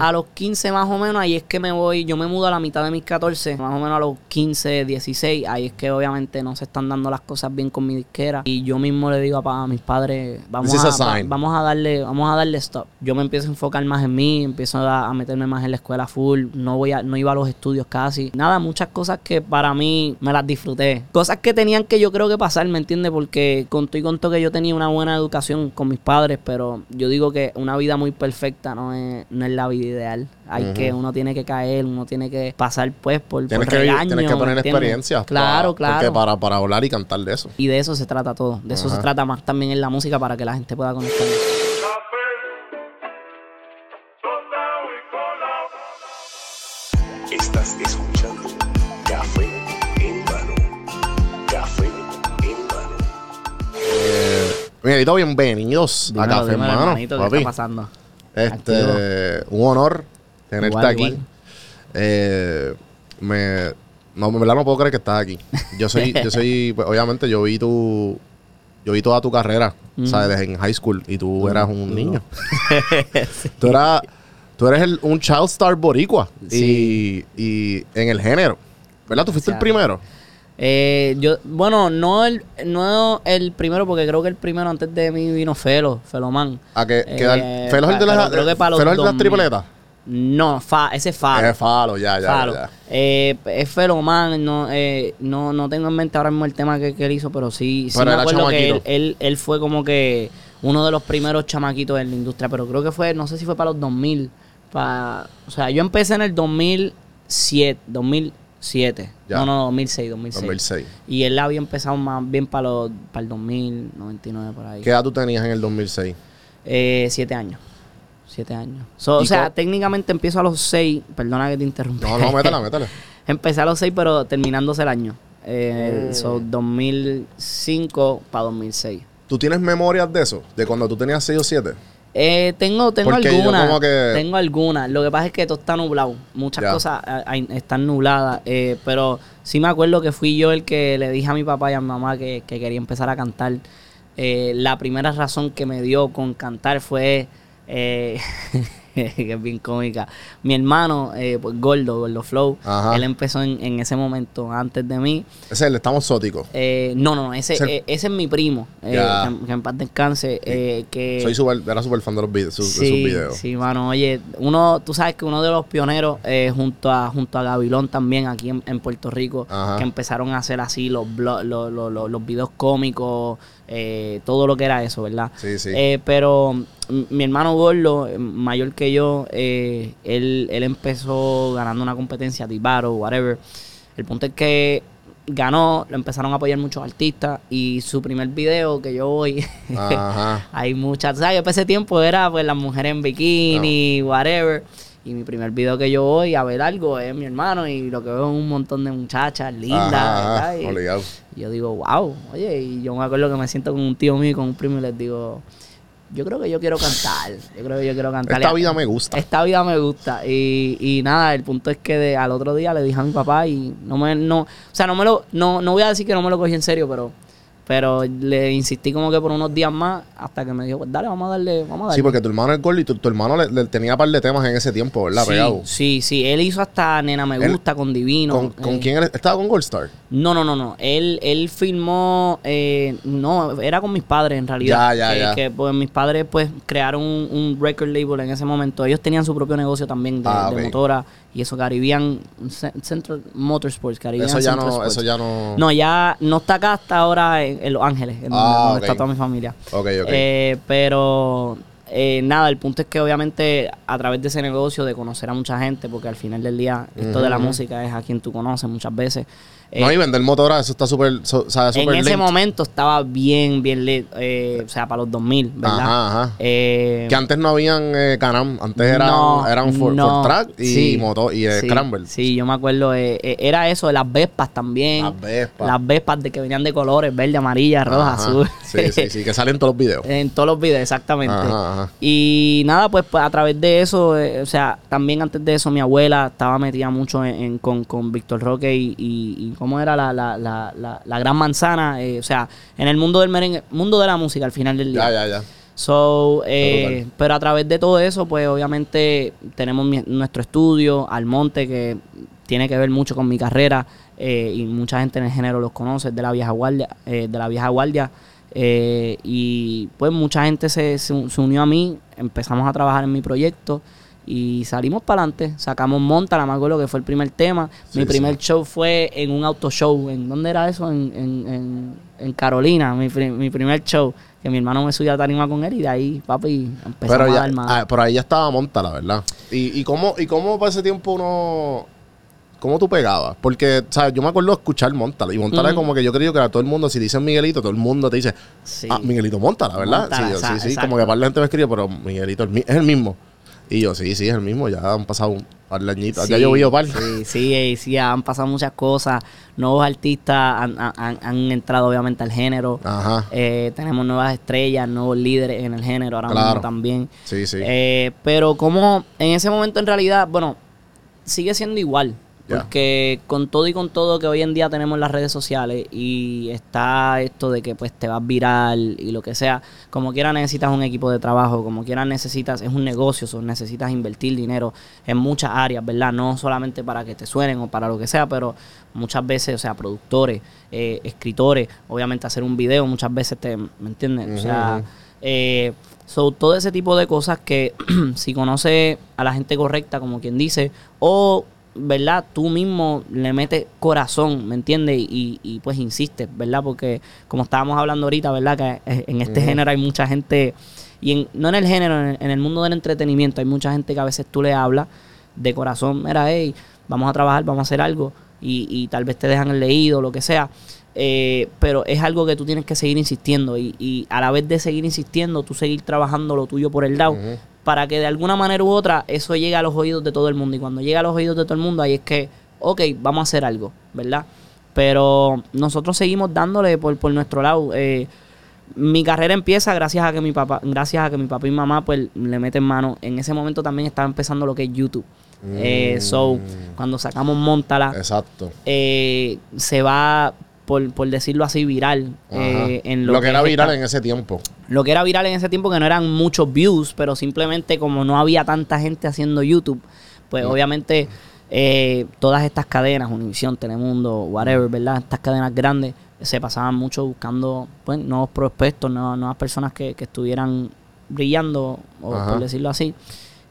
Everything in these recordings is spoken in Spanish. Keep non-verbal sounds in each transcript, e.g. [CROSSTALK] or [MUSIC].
A los 15 más o menos, ahí es que me voy, yo me mudo a la mitad de mis 14, más o menos a los 15, 16, ahí es que obviamente no se están dando las cosas bien con mi disquera y yo mismo le digo a, mis padres, vamos a, vamos a darle, vamos a darle stop. Yo me empiezo a enfocar más en mí, empiezo a, a meterme más en la escuela full, no voy a, no iba a los estudios casi. Nada, muchas cosas que para mí me las disfruté. Cosas que tenían que yo creo que pasar, ¿me entiendes? Porque contó y contó que yo tenía una buena educación con mis padres, pero yo digo que una vida muy perfecta no es, no es la vida ideal. Hay que, uno tiene que caer, uno tiene que pasar pues por, Tienes por que, vivir- regaño, tienes que ¿me poner entiendes? experiencias. Claro, pa- claro. Porque para, para hablar y cantar de eso. Y de eso se trata todo. De eso se trata más también en la música para que la gente pueda conectar. Estás escuchando Café en mano. Café en mano. Bienvenidos a Dímelo, Café dímelo, Hermano. hermanito, ¿qué está pasando? Este, un honor tenerte Igual, aquí. igual. Eh, me, no, en verdad no puedo creer que estás aquí. Yo soy, yo soy, [LAUGHS] pues, obviamente yo vi tu, yo vi toda tu carrera, ¿sabes? Desde en high school y tú eras un niño. [LAUGHS] tú eras, tú eres el- un child star boricua Sí. y, y en el género, ¿verdad? Tú fuiste el primero. Eh, yo, bueno, no el, no el primero, porque creo que el primero antes de mí vino Felo, Feloman. A que, Eh, que Felo es el de las, creo que para los Felo es el de las 2000. tripletas. No, fa, ese es Falo. Es Falo, ya, ya, Falo. ya. Eh, es Feloman, no, eh, no, no tengo en mente ahora mismo el tema que, que él hizo, pero sí, sí Pero me acuerdo que él, él, él fue como que uno de los primeros chamaquitos en la industria, pero creo que fue, no sé si fue para los 2000. Pa, o sea, yo empecé en el 2007, 2007. Ya. No, no, 2006, 2006. 2006. Y él había empezado más bien para, los, para el 2000, 99 por ahí. ¿Qué edad tú tenías en el 2006? Eh, siete años. Siete años. So, o ¿Y sea, técnicamente empiezo a los seis. Perdona que te interrumpa. No, no, métela, [LAUGHS] métela. Empecé a los seis, pero terminándose el año. Eh, Mm. so, 2005 para 2006. ¿Tú tienes memorias de eso? De cuando tú tenías 6 o 7. Eh, tengo tengo algunas. que- Tengo algunas. Lo que pasa es que todo está nublado. Muchas Ya. cosas ah, están nubladas. eh, pero sí me acuerdo que fui yo el que le dije a mi papá y a mi mamá que, que quería empezar a cantar. Eh, la primera razón que me dio con cantar fue. [LAUGHS] [LAUGHS] que es bien cómica. Mi hermano, eh, pues Gordo, Gordo Flow, Ajá. él empezó en, en ese momento antes de mí. Ese es el estamos sóticos. Eh, no, no, ese, Ese- eh, ese es mi primo, eh, Ya. que, en- que en paz descanse. eh, que Soy super, era súper fan de, los videos, de sus sí, videos. sí, mano, oye, uno, tú sabes que uno de los pioneros eh, junto a junto a Gavilón también aquí en, en Puerto Rico, Ajá. que empezaron a hacer así los blo- los, los, los- los videos cómicos, eh, todo lo que era eso, ¿verdad? Sí, sí. Eh, pero mi hermano Gordo, eh, mayor que yo, eh, él, él empezó ganando una competencia, Tibaro, whatever. El punto es que ganó, lo empezaron a apoyar muchos artistas y su primer video que yo voy, [LAUGHS] hay muchas, ¿sabes? Para ese tiempo era pues las mujeres en bikini, whatever. Y mi primer video que yo voy a ver algo es mi hermano y lo que veo es un montón de muchachas lindas, Ajá, ajá, ¿verdad? Y- yo digo, wow, oye, y yo me acuerdo que me siento con un tío mío y con un primo y les digo, yo creo que yo quiero cantar, yo creo que yo quiero cantar. Esta vida me gusta. Esta vida me gusta. Y, y nada, el punto es que de- al otro día le dije a mi papá y no me, no, o sea, no me lo, no, no voy a decir que no me lo cogí en serio, pero, pero le insistí como que por unos días más hasta que me dijo, pues dale, vamos a darle, vamos a darle. Sí, porque tu hermano es gordo y tu, tu hermano le, le tenía un par de temas en ese tiempo, ¿verdad? sí, Pegado. sí, sí, él hizo hasta Nena Me Él- Gusta con Divino. ¿Con, con eh, quién él estaba con Goldstar? No, no, no, no. Él, él filmó, eh, no, era con mis padres en realidad. Ya, ya, Eh, ya. Que pues mis padres pues crearon un, un record label en ese momento. Ellos tenían su propio negocio también de, Ah, de motora y eso Caribbean Cen- Central Motorsports, Caribbean Eso ya Central no, Sports. eso ya no. No, ya no está acá hasta ahora en, en Los Ángeles, en donde, Ah, donde ok. está toda mi familia. Ok, ok. Eh, pero eh, nada, el punto es que obviamente a través de ese negocio, de conocer a mucha gente, porque al final del día esto de la música es a quien tú conoces muchas veces. Eh, no, y vender motora, eso está súper. so- en ese linked. momento estaba bien, bien lit, eh, o sea, para los 2000, ¿verdad? Ajá, ajá. Eh, Que antes no habían eh, Canam, antes eran, no, eran for, no, track y sí, motor y sí, Scramble. Sí, yo me acuerdo, era eso, de las Vespas también. Las Vespas. Las Vespas de que venían de colores, verde, amarilla, roja, Ajá. azul. Sí, sí, sí, [LAUGHS] que salen todos los videos. En todos los videos, exactamente. Ajá. Y nada, pues, pues, a través de eso, o sea, también antes de eso mi abuela estaba metida mucho en, en- con, con Víctor Roque y cómo era la, la, la, la, la gran manzana, eh, o sea, en el mundo del merengue, mundo de la música al final del día. Ya, ya, ya. So, eh, pero a través de todo eso, pues obviamente tenemos mi- nuestro estudio, Almonte, que tiene que ver mucho con mi carrera eh, y mucha gente en el género los conoce, de la vieja guardia, eh, de la vieja guardia. eh, y pues mucha gente se, se- se unió a mí, empezamos a trabajar en mi proyecto y salimos para adelante. Sacamos Montana, me acuerdo que fue el primer tema. Sí, mi sí. primer show fue en un auto show. ¿En dónde era eso? En, en, en, en Carolina, mi, mi primer show. Que mi hermano me subió a tarima con él y de ahí, papi, Pero, a dar más. ah, pero ahí ya estaba monta, la verdad. ¿Y, y, cómo, ¿Y cómo para ese tiempo uno... ¿Cómo tú pegabas? Porque, ¿sabes? Yo me acuerdo escuchar Montala. Y Montala es Ujú. como que yo creo que a todo el mundo, si dicen Miguelito, todo el mundo te dice, Sí. ah, Miguelito Montala, ¿verdad? Montala, sí, sí, sí. Como que par de gente me escribe, pero Miguelito es, mi- es el mismo. Y yo, sí, sí, es el mismo. Ya han pasado un par de añitos. ya Sí, yo vi par. Sí, sí, eh, sí, han pasado muchas cosas. Nuevos artistas han, han- han entrado obviamente al género. Ajá. Eh, tenemos nuevas estrellas, nuevos líderes en el género ahora Claro. mismo también. Sí, sí. Eh, pero como en ese momento en realidad, bueno, sigue siendo igual. Porque con todo y con todo que hoy en día tenemos en las redes sociales y está esto de que pues te vas viral y lo que sea, como quiera necesitas un equipo de trabajo, como quiera necesitas, es un negocio, so, necesitas invertir dinero en muchas áreas, ¿verdad? No solamente para que te suenen o para lo que sea, pero muchas veces, o sea, productores, eh, escritores, obviamente hacer un video muchas veces te, ¿me entiendes? O sea, eh, so, todo ese tipo de cosas que [CLEARS THROAT] si conoce a la gente correcta, como quien dice, o, ¿verdad? Tú mismo le metes corazón, ¿me entiendes? Y, y, pues insistes, ¿verdad? Porque como estábamos hablando ahorita, ¿verdad? Que eh, en este género hay mucha gente, y en, no en el género, en el, en el mundo del entretenimiento, hay mucha gente que a veces tú le hablas de corazón, mira, hey, vamos a trabajar, vamos a hacer algo, y, y tal vez te dejan el leído, lo que sea. Eh, pero es algo que tú tienes que seguir insistiendo y, y a la vez de seguir insistiendo, tú seguir trabajando lo tuyo por el lado. Para que de alguna manera u otra eso llegue a los oídos de todo el mundo. Y cuando llega a los oídos de todo el mundo, ahí es que, ok, vamos a hacer algo, ¿verdad? Pero nosotros seguimos dándole por, por nuestro lado. Eh, mi carrera empieza gracias a que mi papá, gracias a que mi papá y mamá pues le meten mano. En ese momento también estaba empezando lo que es YouTube. Eh, so, cuando sacamos Montala, Exacto. eh, se va, por, por decirlo así, viral. eh, en lo, lo, que era viral esta- en ese tiempo. lo que era viral en ese tiempo que no eran muchos views, pero simplemente como no había tanta gente haciendo YouTube, pues No. obviamente eh, todas estas cadenas, Univision, Telemundo, whatever, ¿verdad? Estas cadenas grandes se pasaban mucho buscando pues, nuevos prospectos, nuevas, nuevas personas que, que estuvieran brillando, o por decirlo así.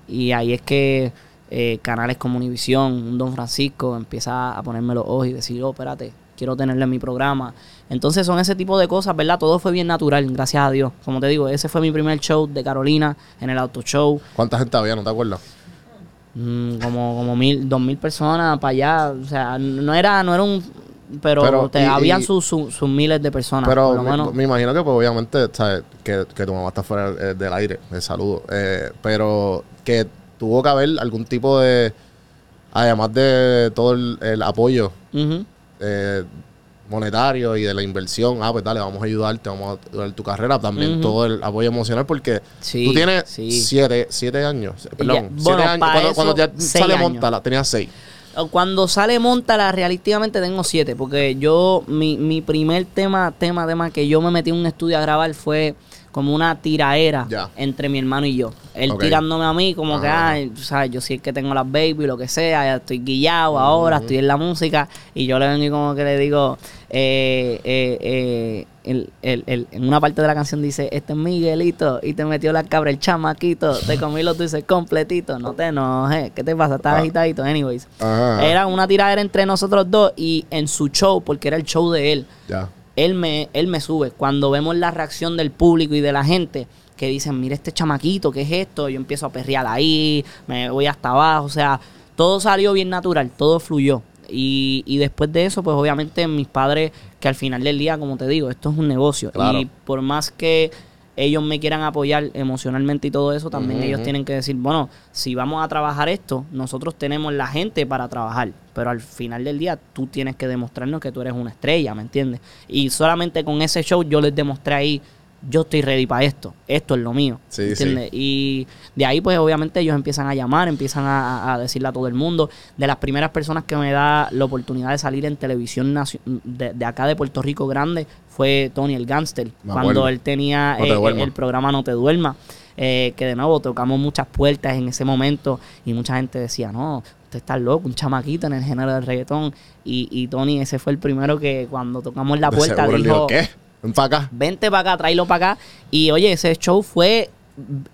Y ahí es que eh, canales como Univision, un Don Francisco, empieza a ponerme los ojos y decir, oh, espérate, quiero tenerle en mi programa. Entonces son ese tipo de cosas, ¿verdad? Todo fue bien natural, gracias a Dios. Como te digo, ese fue mi primer show de Carolina en el auto show. ¿Cuánta gente había? ¿No te acuerdas? Mm, como, como mil, dos mil personas para allá. O sea, no era, no era un. Pero, Pero, te- y- habían y- sus sus- sus miles de personas. Pero por lo me, menos. me imagino que, pues, obviamente, ¿sabes? Que, que tu mamá está fuera eh, del aire. El saludo. Eh, pero que tuvo que haber algún tipo de. Además de todo el, el apoyo Ujú. Eh, monetario y de la inversión. Ah, pues dale, vamos a ayudarte, vamos a ayudar tu carrera. También todo el apoyo emocional, porque Sí, tú tienes sí. siete, siete años. Perdón, bueno, siete años. Cuando, cuando ya sale. Montala, tenías seis. Cuando sale Montala, realísticamente tengo siete. Porque yo, mi, mi primer tema, tema, tema que yo me metí en un estudio a grabar fue como una tiraera entre mi hermano y yo. Él tirándome a mí, como que, tú sabes, yo sí el que tengo las baby, lo que sea, ya estoy guillado ahora, estoy en la música. Y yo le vengo y como que le digo, eh, eh, eh, el- el- el- en una parte de la canción dice, este es Miguelito, y te metió la cabra el chamaquito, te [LAUGHS] comí los dulces completito, no te enojes, ¿qué te pasa? Estás Ah. agitadito, anyways. Era una tiradera entre nosotros dos y en su show, porque era el show de él, Ya. Él me, él me sube. Cuando vemos la reacción del público y de la gente que dicen, mira este chamaquito, ¿qué es esto? Yo empiezo a perrear ahí, me voy hasta abajo, o sea, todo salió bien natural, todo fluyó. Y, y después de eso, pues obviamente mis padres, que al final del día, como te digo, esto es un negocio. Claro. Y por más que ellos me quieran apoyar emocionalmente y todo eso, también ellos tienen que decir, bueno, si vamos a trabajar esto, nosotros tenemos la gente para trabajar, pero al final del día tú tienes que demostrarnos que tú eres una estrella, ¿me entiendes? Y solamente con ese show yo les demostré ahí yo estoy ready para esto, esto es lo mío. Sí, ¿entiendes? Y de ahí, pues obviamente ellos empiezan a llamar, empiezan a, a decirle a todo el mundo. De las primeras personas que me da la oportunidad de salir en televisión de, de acá de Puerto Rico grande fue Tony el Gangster, Me cuando acuerdo. él tenía No eh, el programa No Te Duermas. eh, que de nuevo tocamos muchas puertas en ese momento y mucha gente decía, no, usted está loco, un chamaquito en el género del reggaetón. Y, y Tony, ese fue el primero que cuando tocamos la puerta dijo, ¿qué? Ven para acá. vente para acá, tráelo para acá. Y oye, ese show fue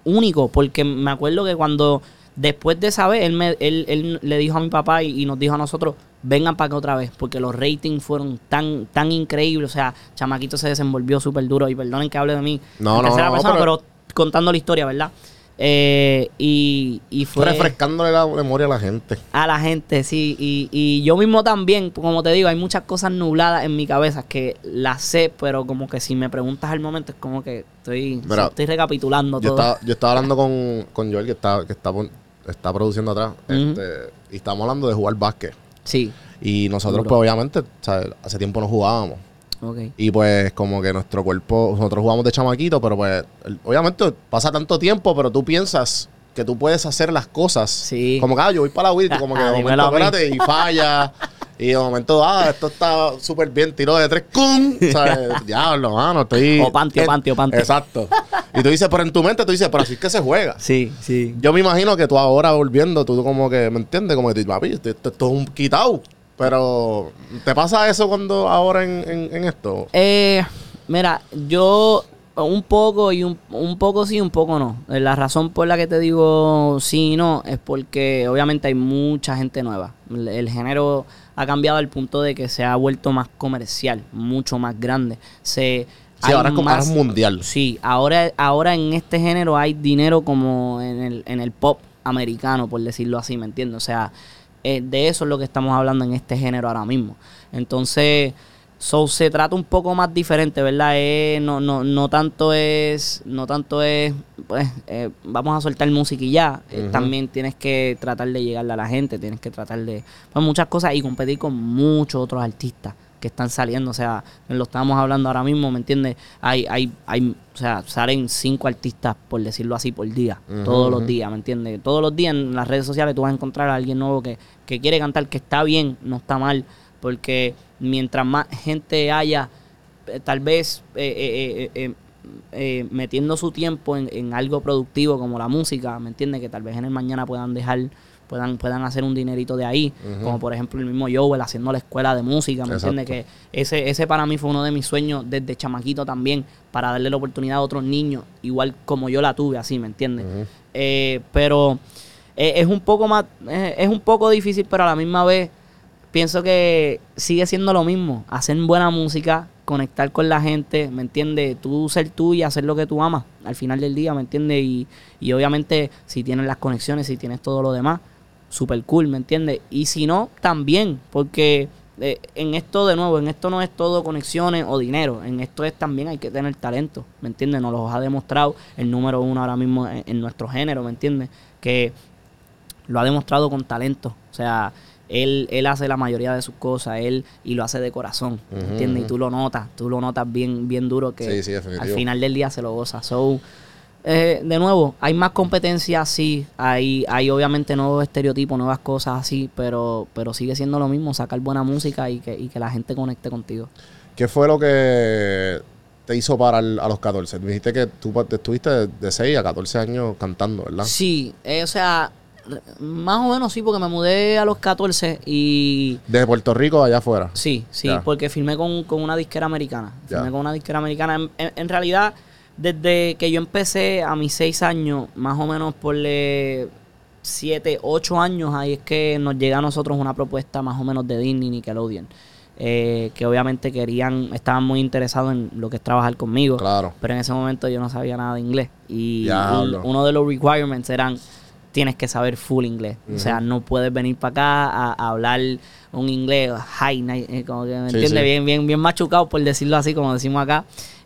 único, porque me acuerdo que cuando después de saber, él, me, él, él le dijo a mi papá y, y nos dijo a nosotros, vengan para acá otra vez, porque los ratings fueron tan, tan increíbles. O sea, Chamaquito se desenvolvió súper duro. Y perdonen que hable de mí No, en no, tercera no, persona, pero- pero, contando la historia, ¿verdad? Eh, y, y fue Refrescándole la memoria a la gente. a la gente, sí. Y, y yo mismo también, como te digo, hay muchas cosas nubladas en mi cabeza que las sé, pero como que si me preguntas al momento es como que estoy, Mira, estoy recapitulando Yo todo. estaba, yo estaba hablando con, con Joel, que está, que está, está produciendo atrás. Este, y estamos hablando de jugar básquet. Sí, Y nosotros, pues obviamente, ¿sabes? hace tiempo no jugábamos. Ok. Y pues como que nuestro cuerpo, nosotros jugamos de chamaquito, pero pues obviamente pasa tanto tiempo, pero tú piensas que tú puedes hacer las cosas. Sí. Como que, ah, yo voy para la Wii, como que de [LAUGHS] Dímelo momento, espérate, y falla. y de momento, ah, esto está súper bien, tiro de tres, ¡cum! ¿Sabes? [LAUGHS] Diablo, mano, estoy... O panty, o panty, o panty. Exacto. Y tú dices, pero en tu mente tú dices, pero así es que se juega. Sí, sí. Yo me imagino que tú ahora volviendo, tú como que, ¿me entiendes? Como que, tú, papi, esto es un quitado. Pero, ¿te pasa eso cuando ahora en, en- en esto? Eh, mira, yo un poco y un, un poco sí, un poco no. Eh, La razón por la que te digo sí y no es porque obviamente hay mucha gente nueva. El, el género ha cambiado al punto de que se ha vuelto más comercial, mucho más grande. Se Sí, ahora ahora es mundial. Sí, ahora, ahora en este género hay dinero como en el, en el pop americano, por decirlo así, ¿me entiendes? O sea, eh, de eso es lo que estamos hablando en este género ahora mismo. Entonces, so, se trata un poco más diferente, ¿verdad? Eh, no, no, no tanto es, no tanto es, pues, eh, vamos a soltar música y ya. Eh. También tienes que tratar de llegarle a la gente, tienes que tratar de, pues, muchas cosas y competir con muchos otros artistas que están saliendo, o sea, lo estamos hablando ahora mismo, ¿me entiendes? Hay, hay, hay, o sea, salen cinco artistas, por decirlo así, por día, todos los días, ¿me entiendes? Todos los días en las redes sociales tú vas a encontrar a alguien nuevo que, que quiere cantar, que está bien, no está mal, porque mientras más gente haya, eh, tal vez eh, eh, eh, eh, eh, metiendo su tiempo en, en algo productivo como la música, ¿me entiendes? Que tal vez en el mañana puedan dejar, puedan, puedan hacer un dinerito de ahí, como por ejemplo el mismo Joel haciendo la escuela de música, ¿me entiendes? Que ese, ese para mí fue uno de mis sueños desde chamaquito también, para darle la oportunidad a otros niños, igual como yo la tuve, así, ¿me entiendes? Eh, pero eh, es un poco más, eh, es un poco difícil, pero a la misma vez pienso que sigue siendo lo mismo, hacer buena música, conectar con la gente, ¿me entiendes? Tú ser tú y hacer lo que tú amas al final del día, ¿me entiendes? Y, y obviamente si tienes las conexiones, si tienes todo lo demás, super cool, ¿me entiendes? Y si no, también, porque eh, en esto de nuevo, en esto no es todo conexiones o dinero, en esto es también hay que tener talento, ¿me entiendes? Nos lo ha demostrado el número uno ahora mismo en, en nuestro género, ¿me entiendes? Que lo ha demostrado con talento, o sea, él, él hace la mayoría de sus cosas, él y lo hace de corazón, ¿me Ujú, ¿entiendes? Y tú lo notas, tú lo notas bien, bien duro que Sí, sí, definitivo. al final del día se lo goza. So, eh, de nuevo, hay más competencia, sí, hay, hay obviamente nuevos estereotipos, nuevas cosas así, pero, pero sigue siendo lo mismo, sacar buena música y que, y que la gente conecte contigo. ¿Qué fue lo que te hizo parar a los 14? Me dijiste que tú estuviste de, de 6 a 14 años cantando, ¿verdad? Sí, eh, o sea, más o menos sí, porque me mudé a los 14 y... De Puerto Rico allá afuera. Sí, sí, Ya. porque firmé con, con una disquera americana. Ya. Firmé con una disquera americana. En, en- en realidad, desde que yo empecé a mis seis años, más o menos por siete, ocho años, ahí es que nos llega a nosotros una propuesta más o menos de Disney y Nickelodeon. eh, que obviamente querían, estaban muy interesados en lo que es trabajar conmigo. Claro. Pero en ese momento yo no sabía nada de inglés. Y un- uno de los requirements eran tienes que saber full inglés. O sea, no puedes venir para acá a, a hablar un inglés high, eh, como que me Sí, entiende sí. bien, bien, bien machucado por decirlo así, como decimos acá.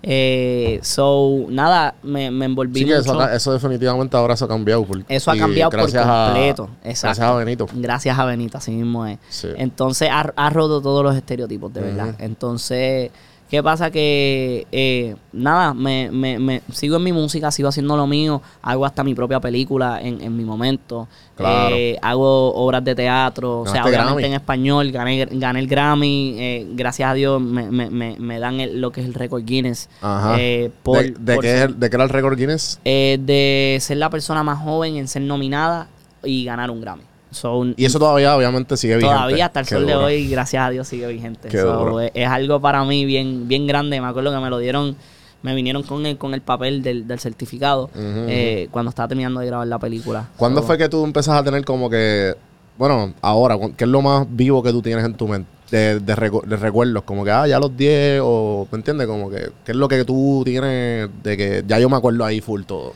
Eh, so, nada, me, me envolví Sí, que eso, eso definitivamente ahora eso ha cambiado. por- Eso ha cambiado por gracias a- completo. Gracias a Benito. Gracias a Benito, así mismo es. Sí. Entonces ha, ha roto todos los estereotipos, de verdad. Entonces, ¿Qué pasa? Que eh, nada, me, me, me sigo en mi música, sigo haciendo lo mío, hago hasta mi propia película en, en mi momento. Claro. Eh, hago obras de teatro, o sea, obviamente Grammy. en español, gané, gané el Grammy, eh, gracias a Dios me, me, me, me dan el- lo que es el récord Guinness. Ajá. eh, por, ¿De, de por qué, ser- ¿De qué era el récord Guinness? eh, de ser la persona más joven en ser nominada y ganar un Grammy. So, Y eso todavía, obviamente, sigue vigente. Todavía hasta el Qué sol de hoy, gracias a Dios, sigue vigente. So, es, es algo para mí bien, bien grande. Me acuerdo que me lo dieron, me vinieron con el, con el papel del, del certificado eh, cuando estaba terminando de grabar la película. ¿Cuándo So, fue que tú empezas a tener como que, bueno, ahora, ¿qué es lo más vivo que tú tienes en tu mente? De, de, recu- de recuerdos, como que, ah, ya los 10, o, ¿me entiendes? Como que, ¿qué es lo que tú tienes de que ya yo me acuerdo ahí full todo?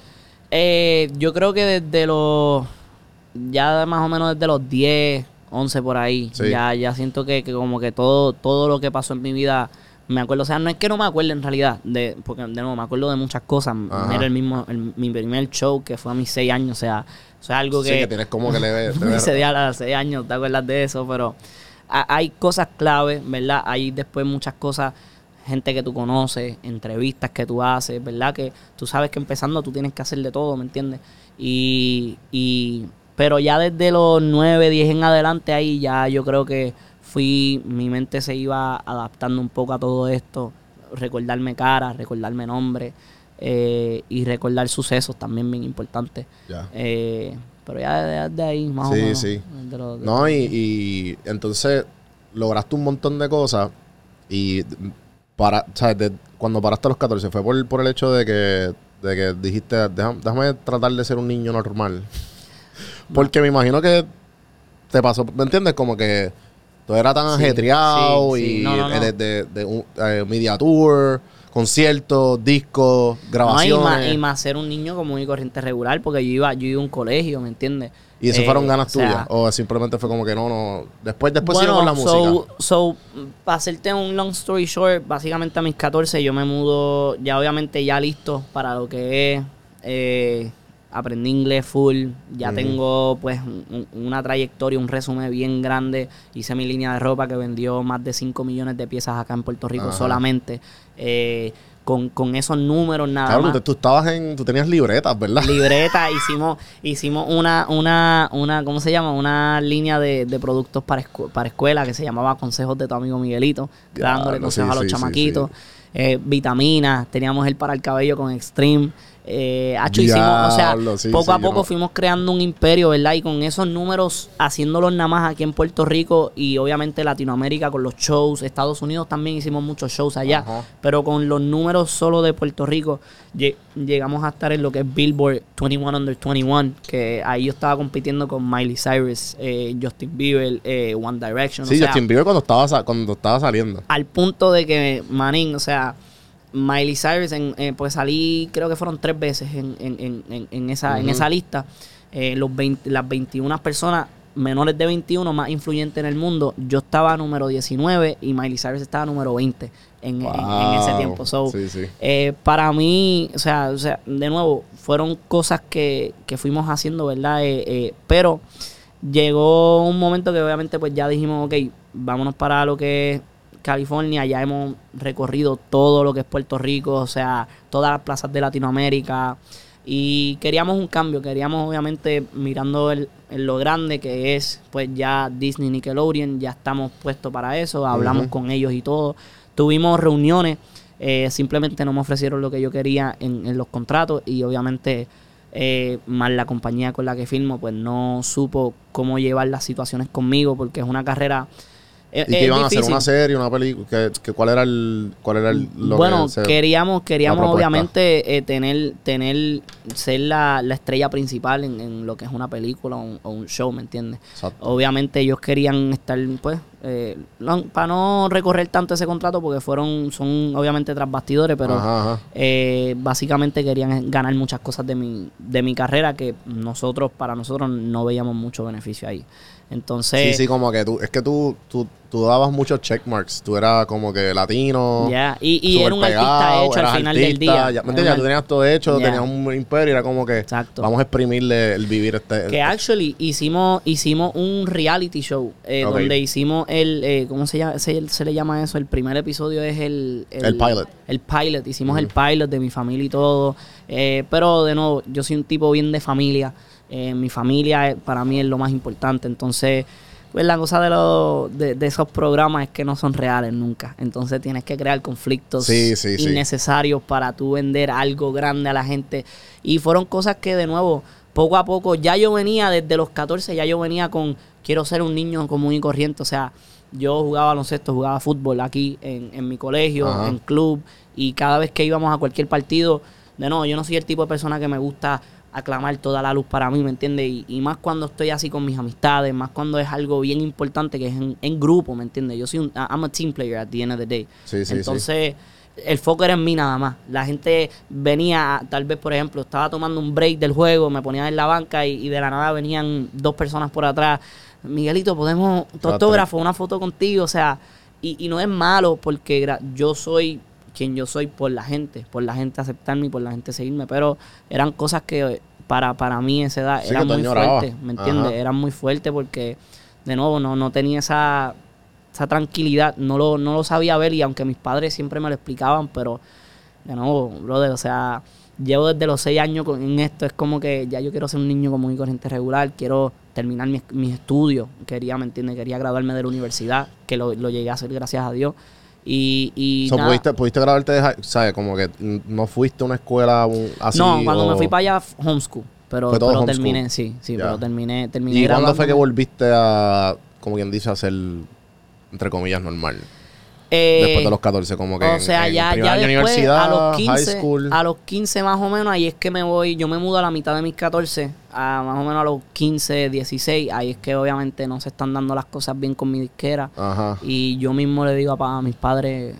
eh, yo creo que desde los, ya más o menos desde los 10, 11 por ahí, Sí. ya, ya siento que, que como que todo, todo lo que pasó en mi vida me acuerdo, o sea, no es que no me acuerde en realidad, de, porque de nuevo me acuerdo de muchas cosas. Ajá. Era el mismo, el- mi primer show que fue a mis 6 años, o sea, eso es algo Sí, que, que tienes como que le ese [LAUGHS] día a los 6 años, ¿te acuerdas de eso? Pero ha- hay cosas claves, ¿verdad? Hay después muchas cosas, gente que tú conoces, entrevistas que tú haces, ¿verdad? Que tú sabes que empezando tú tienes que hacer de todo, ¿me entiendes? Y, y pero ya desde los 9, 10 en adelante ahí ya yo creo que fui, mi mente se iba adaptando un poco a todo esto, recordarme caras, recordarme nombres eh, y recordar sucesos también bien importantes. Ya. Eh, pero ya de, de ahí, más o Sí, menos. sí. de- No, y, y entonces lograste un montón de cosas y para, cuando paraste a los 14 fue por, por el hecho de que, de que dijiste, "Deja- déjame tratar de ser un niño normal. Porque me imagino que te pasó, ¿me entiendes? Como que todo era tan Sí, ajetreado sí, sí. y No, no, no. de, de- de un eh, media tour, conciertos, discos, No, y, grabaciones. más, y más ser un niño común y corriente regular, porque yo iba, yo iba a un colegio, ¿me entiendes? ¿Y eso Eh, fueron ganas o sea, tuyas? ¿O simplemente fue como que no, no? Después, después bueno, con la música. so, so, para hacerte un long story short, básicamente a mis 14 yo me mudo, ya obviamente ya listo para lo que es, eh, aprendí inglés full, ya tengo pues un- una trayectoria, un resumen bien grande, hice mi línea de ropa que vendió más de 5 millones de piezas acá en Puerto Rico Ajá. solamente, eh, con, con esos números nada Claro, más. tú, tú estabas en, tú tenías libretas, ¿verdad? libreta, [LAUGHS] hicimos, hicimos una, una, una, ¿cómo se llama? Una línea de, de productos para, escu- para escuela que se llamaba Consejos de tu amigo Miguelito, dándole consejos sí, a los sí, sí, chamaquitos. Eh, vitaminas, teníamos el para el cabello con Extreme. Eh, hicimos, o sea, sí, poco sí, a poco no- fuimos creando un imperio, ¿verdad? Y con esos números, haciéndolos nada más aquí en Puerto Rico y obviamente Latinoamérica con los shows, Estados Unidos también hicimos muchos shows allá, Ajá. pero con los números solo de Puerto Rico lle- llegamos a estar en lo que es Billboard 21 Under 21, que ahí yo estaba compitiendo con Miley Cyrus, eh, Justin Bieber, eh, One Direction, Sí, o sea, Justin Bieber cuando estaba, cuando estaba saliendo. al punto de que, manín, o sea, Miley Cyrus, en, eh, pues salí, creo que fueron tres veces en, en, en, esa, en esa lista. Eh, los 20 las 21 personas menores de 21 más influyentes en el mundo, yo estaba número 19 y Miley Cyrus estaba número 20 en, en- en ese tiempo. So, Sí, sí. eh, para mí, o sea, o sea, de nuevo, fueron cosas que, que fuimos haciendo, ¿verdad? Eh, pero llegó un momento que obviamente pues ya dijimos, ok, vámonos para lo que es California, ya hemos recorrido todo lo que es Puerto Rico, o sea, todas las plazas de Latinoamérica. Y queríamos un cambio, queríamos obviamente mirando el, en lo grande que es pues ya Disney Nickelodeon, ya estamos puestos para eso, hablamos con ellos y todo. Tuvimos reuniones, eh, simplemente no me ofrecieron lo que yo quería en, en los contratos y obviamente eh, más la compañía con la que firmo pues no supo cómo llevar las situaciones conmigo porque es una carrera... ¿Y que iban a hacer una serie, una película? ¿Qué, qué- cuál era el, cuál era el, lo bueno, que se- queríamos, queríamos obviamente eh, tener, tener, ser la, la estrella principal en, en lo que es una película o un, o un show, ¿me entiendes? Exacto. Obviamente ellos querían estar, pues, eh, para no recorrer tanto ese contrato porque fueron, son obviamente tras bastidores, pero Ajá, ajá. eh, básicamente querían ganar muchas cosas de mi, de mi carrera que nosotros, para nosotros, no veíamos mucho beneficio ahí. Entonces, Sí, sí, como que tú, es que tú, tú, tú dabas muchos checkmarks. Tú eras como que latino. Ya, y- y súper era un artista pegado, hecho al final del artista, día. Ya, ¿Me entiendes? tú tenías todo hecho, Ya. tenías un imperio. Era como que Exacto. vamos a exprimirle el vivir este. que actually hicimos hicimos un reality show eh, Ok. donde hicimos el eh, cómo se llama se, se le llama eso el primer episodio es el El pilot. el pilot hicimos el pilot de mi familia y todo eh, pero de nuevo yo soy un tipo bien de familia Eh, mi familia eh, para mí es lo más importante entonces pues la cosa de, los de, de esos programas es que no son reales nunca. Entonces tienes que crear conflictos Sí, sí, sí. innecesarios para tú vender algo grande a la gente. Y fueron cosas que de nuevo, poco a poco, ya yo venía desde los 14, ya yo venía con, quiero ser un niño común y corriente. O sea, yo jugaba baloncesto, jugaba fútbol aquí en, en mi colegio, Ajá. en club. Y cada vez que íbamos a cualquier partido, de nuevo, yo no soy el tipo de persona que me gusta aclamar toda la luz para mí, ¿me entiendes? Y, y más cuando estoy así con mis amistades, más cuando es algo bien importante que es en, en grupo, ¿me entiendes? Yo soy un, I'm a team player at the end of the day. Sí, sí, sí. Entonces, el foco era en mí nada más. La gente venía, tal vez, por ejemplo, estaba tomando un break del juego, me ponía en la banca y, y de la nada venían dos personas por atrás. Miguelito, podemos tu Exacto. autógrafo, una foto contigo, o sea, y, y no es malo porque yo soy quien yo soy por la gente, por la gente aceptarme y por la gente seguirme, pero eran cosas que para, para mí esa edad Sí, eran muy fuertes, ¿me entiendes? Ajá. Eran muy fuertes porque, de nuevo, no, no tenía esa, esa tranquilidad, no lo, no lo sabía ver y aunque mis padres siempre me lo explicaban, pero, de nuevo, brother, o sea, llevo desde los seis años con- en esto, es como que ya yo quiero ser un niño común y corriente regular, quiero terminar mis, mis estudios, quería, ¿me entiendes? Quería graduarme de la universidad, que lo, lo llegué a hacer gracias a Dios. Y, y So, pudiste, pudiste graduarte de high- ¿sabes? Como que no fuiste a una escuela un- así. no, cuando o- me fui para allá, homeschool. Pero, pero homeschool. terminé, sí, sí, pero terminé, terminé ¿Y cuándo fue que volviste a, como quien dice, a ser, entre comillas, normal? Eh, después de los 14, como que. o sea, en ya, ya después, universidad, a los 15, high school. a los 15 más o menos, ahí es que me voy, yo me mudo a la mitad de mis 14, a más o menos a los 15, 16, ahí es que obviamente no se están dando las cosas bien con mi disquera. Ajá. Y yo mismo le digo a, mis padres,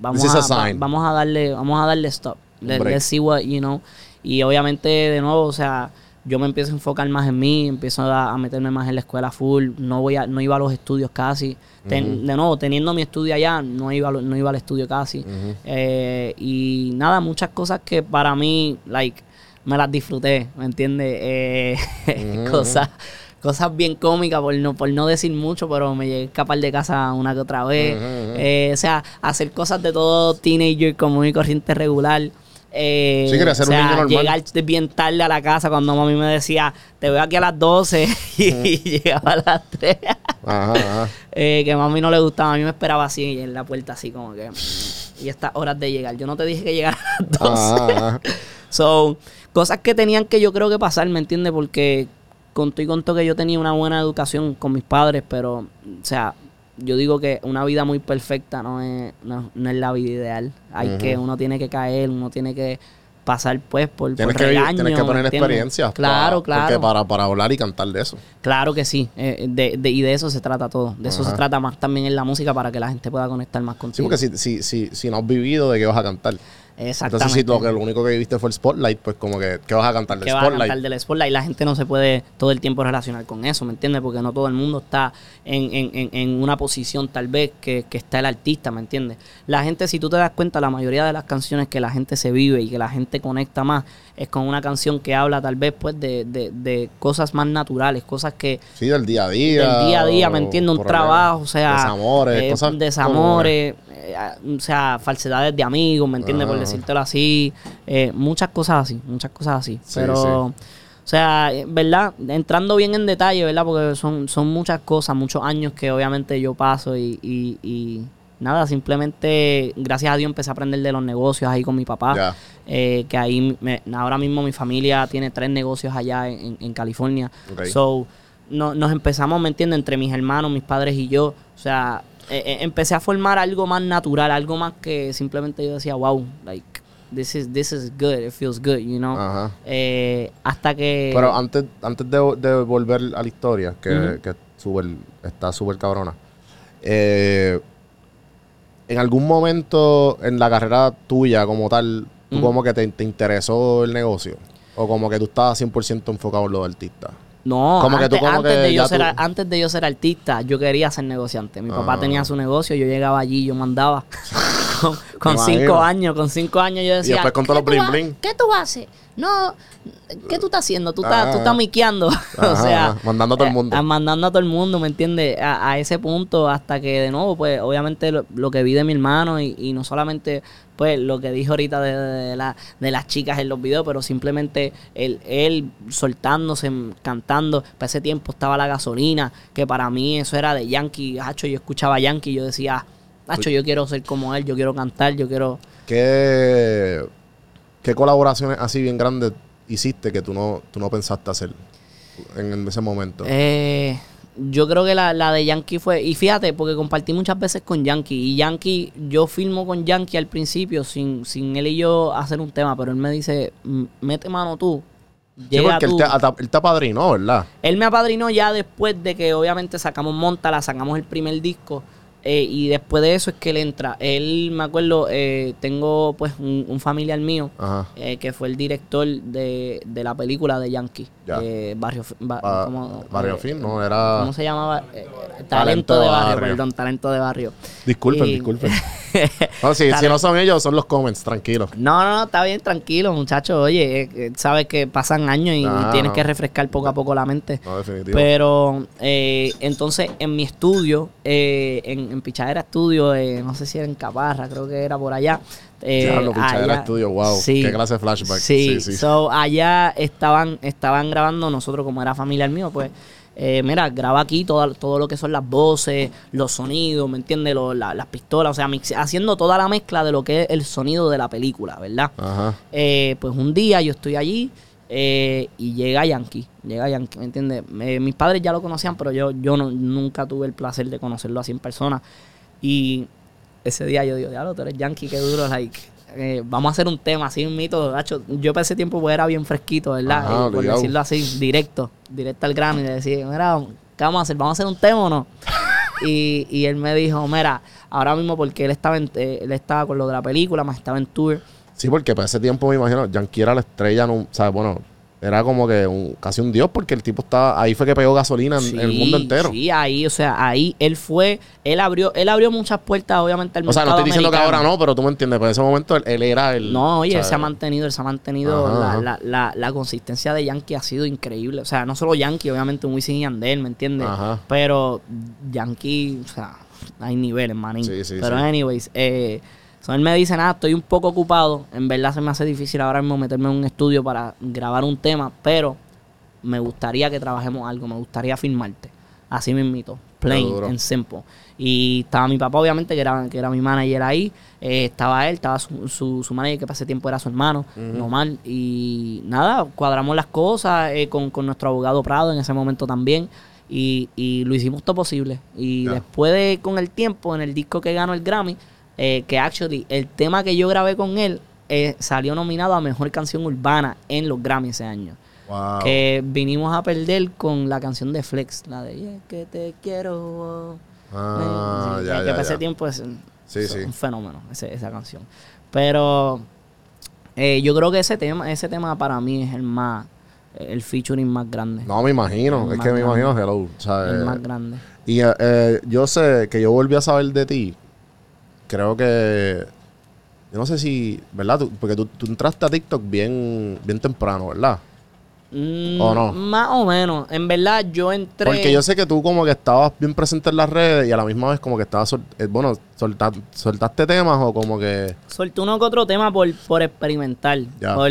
vamos This is a, a vamos a darle, vamos a darle stop. Let, let's see what, you know. Y obviamente, de nuevo, o sea, yo me empiezo a enfocar más en mí, empiezo a, a meterme más en la escuela full, no voy a, no iba a los estudios casi. Ten- De nuevo, teniendo mi estudio allá, no iba, no iba al estudio casi. Eh, y nada, muchas cosas que para mí, like, me las disfruté, ¿me entiendes? Eh, [LAUGHS] cosas, cosas bien cómicas, por no, por no decir mucho, pero me llegué a escapar de casa una que otra vez. Eh, o sea, hacer cosas de todo teenager común y corriente regular. Eh, Sí, quería ser o un niño normal. llegar bien tarde a la casa cuando mami me decía, te veo aquí a las 12 [LAUGHS] y llegaba a las 3. Ajá, ajá. [LAUGHS] Eh, que a mami no le gustaba, a mí me esperaba así en la puerta, así como que. Y estas horas de llegar. Yo no te dije que llegara a las 12. Ajá. [LAUGHS] So, cosas que tenían que yo creo que pasar, ¿me entiendes? Porque con todo y con todo que yo tenía una buena educación con mis padres, pero, o sea, yo digo que una vida muy perfecta no es, no, no es la vida ideal. Hay que, uno tiene que caer, uno tiene que pasar pues por, Tienes por que, vivir- regaño, tienes que ¿me tener entiendes? experiencias. Claro, claro. Porque para, para hablar y cantar de eso. Claro que sí, eh, de, de- y de eso se trata todo. De eso se trata más también en la música para que la gente pueda conectar más Sí, contigo. porque si, si, si, si no has vivido, ¿de qué vas a cantar? Exactamente. Entonces, si lo, que, lo único que viviste fue el Spotlight, pues como que, ¿qué vas a cantar? del que va a Spotlight? cantar del Spotlight. La gente no se puede todo el tiempo relacionar con eso, ¿me entiendes? Porque no todo el mundo está en, en- en- una posición tal vez que, que está el artista, ¿me entiendes? La gente, si tú te das cuenta, la mayoría de las canciones que la gente se vive y que la gente conecta más es con una canción que habla tal vez pues de, de- de cosas más naturales, cosas que Sí, del día a día. del día a día, ¿me entiendes? Un trabajo, o sea, Desamores, eh, cosas. desamores, eh, o sea, falsedades de amigos, ¿me entiendes? Por Ajá. Decírtelo así, eh, muchas cosas así, muchas cosas así. Sí, Pero, sí. o sea, ¿verdad? Entrando bien en detalle, ¿verdad? Porque son, son muchas cosas, muchos años que obviamente yo paso y, y, y nada, simplemente, gracias a Dios empecé a aprender de los negocios ahí con mi papá. Eh, que ahí me- ahora mismo mi familia tiene tres negocios allá en, en California. Ok. So, no, nos empezamos, ¿me entiendes? Entre mis hermanos, mis padres y yo. O sea, eh, eh, empecé a formar algo más natural, algo más que simplemente yo decía, wow, like, this is, this is good, it feels good, you know. Ajá. Eh, hasta que... Pero antes, antes de, de volver a la historia, que, Ujú. que súper- está súper cabrona, eh, en algún momento en la carrera tuya como tal, ¿tú como que te, te interesó el negocio? ¿O como que tú estabas 100% enfocado en lo de artista? No, Como que antes, tú como antes que de yo ser, tú- antes de yo ser artista, yo quería ser negociante. Mi papá Ah. tenía su negocio, yo llegaba allí, yo mandaba. [LAUGHS] con cinco años, con cinco años yo decía, después con todos los "¿Qué tú bling ha- bling?" ¿Qué tú haces? No, ¿qué tú estás haciendo? Tú estás, Ah. tú estás miqueando. [LAUGHS] o sea, mandando a todo el eh, mundo. mandando a todo el mundo, ¿me entiendes? A, a ese punto hasta que de nuevo, pues obviamente lo, lo que vi de mi hermano y, y no solamente pues lo que dijo ahorita de, de la- de las chicas en los videos, pero simplemente él, él soltándose, cantando. Para ese tiempo estaba la gasolina, que para mí eso era de Yankee. Hacho, yo escuchaba Yankee y yo decía, Hacho, yo quiero ser como él, yo quiero cantar, yo quiero... ¿Qué, ¿Qué colaboraciones así bien grandes hiciste que tú no, tú no pensaste hacer en ese momento? Eh, yo creo que la, la de Yankee fue. Y fíjate, porque compartí muchas veces con Yankee. Y Yankee, yo filmo con Yankee al principio sin, sin él y yo hacer un tema. Pero él me dice: "M- mete mano tú. sí, Llega porque él tú". te, ata- él te apadrinó, ¿verdad? Él me apadrinó ya después de que obviamente sacamos Montala, sacamos el primer disco. Eh, y después de eso es que él entra. Él, me acuerdo, eh, tengo pues un, un familiar mío eh, que fue el director de, de la película de Yankee. Ya. eh, Barrio, Ba- Ba- ¿cómo- Barrio eh, Fin, ¿no? Era... ¿Cómo se llamaba? Eh, talento, Talento de barrio, barrio. perdón, talento de barrio. Disculpen, disculpen. [LAUGHS] [LAUGHS] No, si, si no son ellos, son los comments, tranquilos. No, no, no, está bien, tranquilo, muchachos. Oye, eh, eh, sabes que pasan años y, Ah, tienes que refrescar poco a poco la mente. No, definitivo. Pero eh, entonces en mi estudio, eh, en, en Pichadera Estudio, eh, no sé si era en Caparra, creo que era por allá. eh, Diablo, Pichadera Estudio, wow. Qué clase de flashback. Sí, Sí, sí. So, allá estaban, estaban grabando, nosotros como era familiar mío, pues, eh, mira, graba aquí todo, todo lo que son las voces, los sonidos, ¿me entiendes? La- las pistolas, o sea, mix- haciendo toda la mezcla de lo que es el sonido de la película, ¿verdad? Ajá. Eh, pues un día yo estoy allí eh, y llega Yankee, llega Yankee, ¿me entiendes? Eh, mis padres ya lo conocían, pero yo, yo no, nunca tuve el placer de conocerlo así en persona. Y ese día yo digo, diablo, tú eres Yankee, qué duro, like, eh, vamos a hacer un tema así, un mito, Nacho. Yo para ese tiempo pues era bien fresquito, ¿verdad? Ajá, por decirlo así, directo, directo al grano y le decía, mira, ¿qué vamos a hacer? ¿Vamos a hacer un tema o no? [LAUGHS] y, y él me dijo, mira, ahora mismo porque él estaba, en- eh, él estaba con lo de la película, más estaba en tour. Sí, porque para ese tiempo me imagino, Yankee era la estrella, no, o sea, bueno, era como que un, casi un dios porque el tipo estaba, ahí fue que pegó gasolina en, en el mundo entero. Sí, ahí, o sea, ahí él fue, él abrió, él abrió muchas puertas, obviamente, al o sea, no estoy diciendo que ahora no, pero tú me entiendes, pero en ese momento él, él era el... No, oye, él se ha mantenido, él se ha mantenido, Ajá, la, ajá. La, la, la consistencia de Yankee ha sido increíble. O sea, no solo Yankee, obviamente un Wisin y Yandel, ¿me entiendes? Ajá. Pero Yankee, o sea, hay niveles, manín. Sí, sí, Pero anyways, eh, so él me dice, nada, estoy un poco ocupado. En verdad se me hace difícil ahora mismo meterme en un estudio para grabar un tema, pero me gustaría que trabajemos algo, me gustaría filmarte. Así mismito, plain duro. and simple. Y estaba mi papá, obviamente, que era, que era mi manager ahí. Eh, estaba él, estaba su, su, su manager, que para ese tiempo era su hermano, normal. Y nada, cuadramos las cosas eh, con, con nuestro abogado Prado en ese momento también. Y, y lo hicimos todo posible. Y después de, con el tiempo, en el disco que ganó el Grammy, eh, que actually el tema que yo grabé con él eh, salió nominado a Mejor Canción Urbana en los Grammy ese año. wow. Que vinimos a perder con la canción de Flex, la de "Y es que te quiero. Ah, Sí, ya, que ya, para ese ya. tiempo es, Sí, es sí. un fenómeno ese- esa canción. Pero eh, yo creo que ese tema, ese tema para mí es el más, el featuring más grande. No, me imagino, El es que me imagino Hello, o sea, el eh, más grande. Y eh, eh, yo sé que yo volví a saber de ti. Creo que. Yo no sé si. ¿Verdad? Tú- porque tú, tú entraste a TikTok bien, bien temprano, ¿verdad? Mm, ¿O no? Más o menos. En verdad yo entré... Porque yo sé que tú como que estabas bien presente en las redes y a la misma vez como que estabas. sol- eh, bueno, solta- soltaste temas o como que. Solté uno que otro tema por, por experimentar. Ya. Por,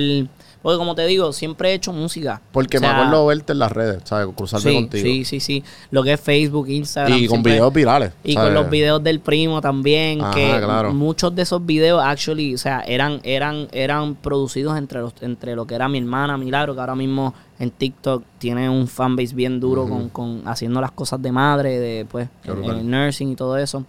porque como te digo, siempre he hecho música. Porque O sea, me acuerdo verte en las redes, ¿sabes? Cruzarme sí, contigo. Sí, sí, sí. Lo que es Facebook, Instagram. y con siempre- videos virales. Y ¿sabes? con los videos del primo también, Ajá, que claro. muchos de esos videos, actually, o sea, eran, eran, eran producidos entre los, entre lo que era mi hermana Milagro, que ahora mismo en TikTok tiene un fanbase bien duro con, con haciendo las cosas de madre, de pues, en, el nursing y todo eso.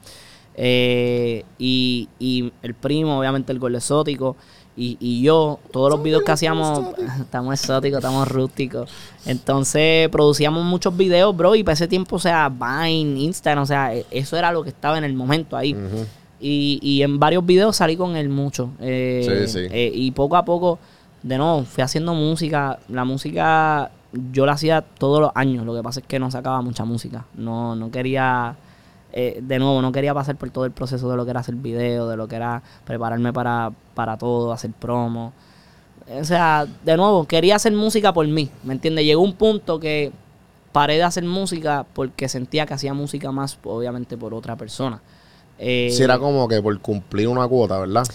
Eh, y, y el primo, obviamente el gol exótico. Y, y yo, todos los videos que hacíamos, [LAUGHS] estamos exóticos, estamos rústicos. Entonces producíamos muchos videos, bro, y para ese tiempo, o sea, Vine, Instagram, o sea, e- eso era lo que estaba en el momento ahí. Y, y en varios videos salí con él mucho. Eh, Sí, sí. eh, y poco a poco, de nuevo, fui haciendo música. La música yo la hacía todos los años. Lo que pasa es que no sacaba mucha música. No, no quería, eh, de nuevo, no quería pasar por todo el proceso de lo que era hacer video, de lo que era prepararme para, para todo, hacer promo. O sea, de nuevo, quería hacer música por mí, ¿me entiendes? Llegó un punto que paré de hacer música porque sentía que hacía música más, obviamente, por otra persona. Eh, Si era como que por cumplir una cuota, ¿verdad?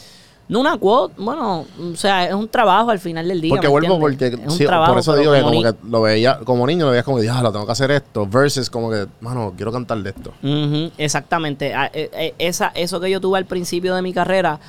No una quote, bueno, o sea, es un trabajo al final del día. Porque ¿me vuelvo entiendes? porque Es un sí, trabajo, por eso digo que como ni- que lo veía como niño lo veías como que lo tengo que hacer esto versus como que mano quiero cantar de esto Ujú, exactamente. Ah, eh, eh, esa, eso que yo tuve al principio de mi carrera,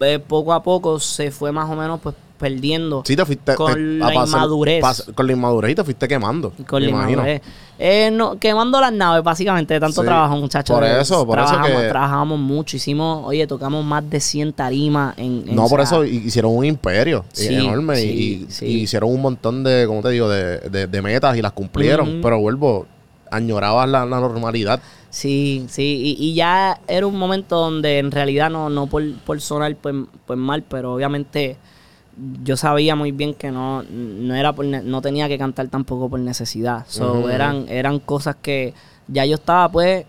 eh, poco a poco se fue más o menos pues perdiendo. sí te fuiste Con te- la pasar- inmadurez. pas- con la inmadurez y te fuiste quemando Con la imagino inmadurez. Eh, no, quemando las naves, básicamente, de tanto Sí. trabajo, muchachos. Por eso, por eso trabajamos, que- Trabajamos mucho, hicimos, oye, tocamos más de 100 tarimas en... en- no o por eso hi- hicieron un imperio Sí, enorme sí, y, hicieron un montón de como te digo de, de- de metas y las cumplieron pero vuelvo añorabas la, la normalidad Sí, sí, y, y ya era un momento donde en realidad no, no por, por sonar pues, pues mal, pero obviamente yo sabía muy bien que no, no era por no tenía que cantar tampoco por necesidad. So, eran, eran cosas que ya yo estaba pues,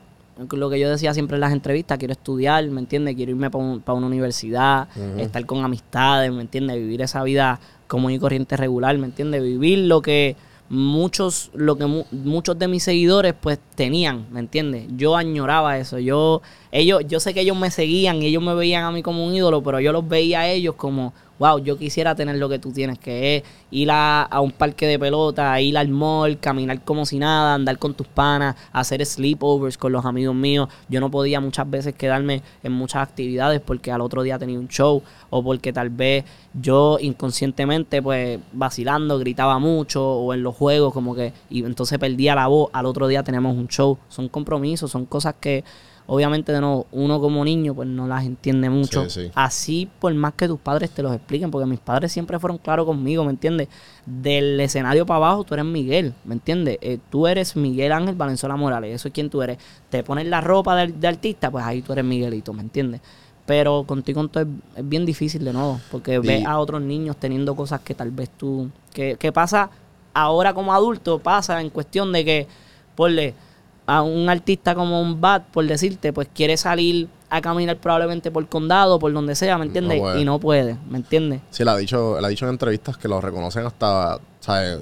lo que yo decía siempre en las entrevistas, quiero estudiar, ¿me entiendes? Quiero irme para una universidad, estar con amistades, ¿me entiendes? Vivir esa vida común y corriente regular, ¿me entiendes? Vivir lo que muchos lo que mu- muchos de mis seguidores pues tenían, ¿me entiendes? Yo añoraba eso. Yo ellos yo sé que ellos me seguían y ellos me veían a mí como un ídolo, pero yo los veía a ellos como wow, yo quisiera tener lo que tú tienes, que es ir a, un parque de pelota, ir al mall, caminar como si nada, andar con tus panas, hacer sleepovers con los amigos míos. Yo no podía muchas veces quedarme en muchas actividades porque al otro día tenía un show o porque tal vez yo inconscientemente pues vacilando gritaba mucho o en los juegos como que y entonces perdía la voz, al otro día tenemos un show. Son compromisos, son cosas que obviamente de nuevo uno como niño pues no las entiende mucho. Sí, sí. Así por más que tus padres te los expliquen, porque mis padres siempre fueron claros conmigo, ¿me entiendes? Del escenario para abajo tú eres Miguel, ¿me entiendes? Eh, tú eres Miguel Ángel Valenzuela Morales, eso es quien tú eres. Te pones la ropa de, de artista, pues ahí tú eres Miguelito, ¿me entiendes? Pero contigo es, es bien difícil de nuevo, porque ves a otros niños teniendo cosas que tal vez tú... Que, que pasa ahora como adulto, pasa en cuestión de que, ponle, a un artista como un Bad, por decirte, pues quiere salir a caminar probablemente por condado, por donde sea, ¿me entiendes? No y no puede, ¿me entiendes? sí él ha dicho él ha dicho en entrevistas que lo reconocen hasta ¿sabes?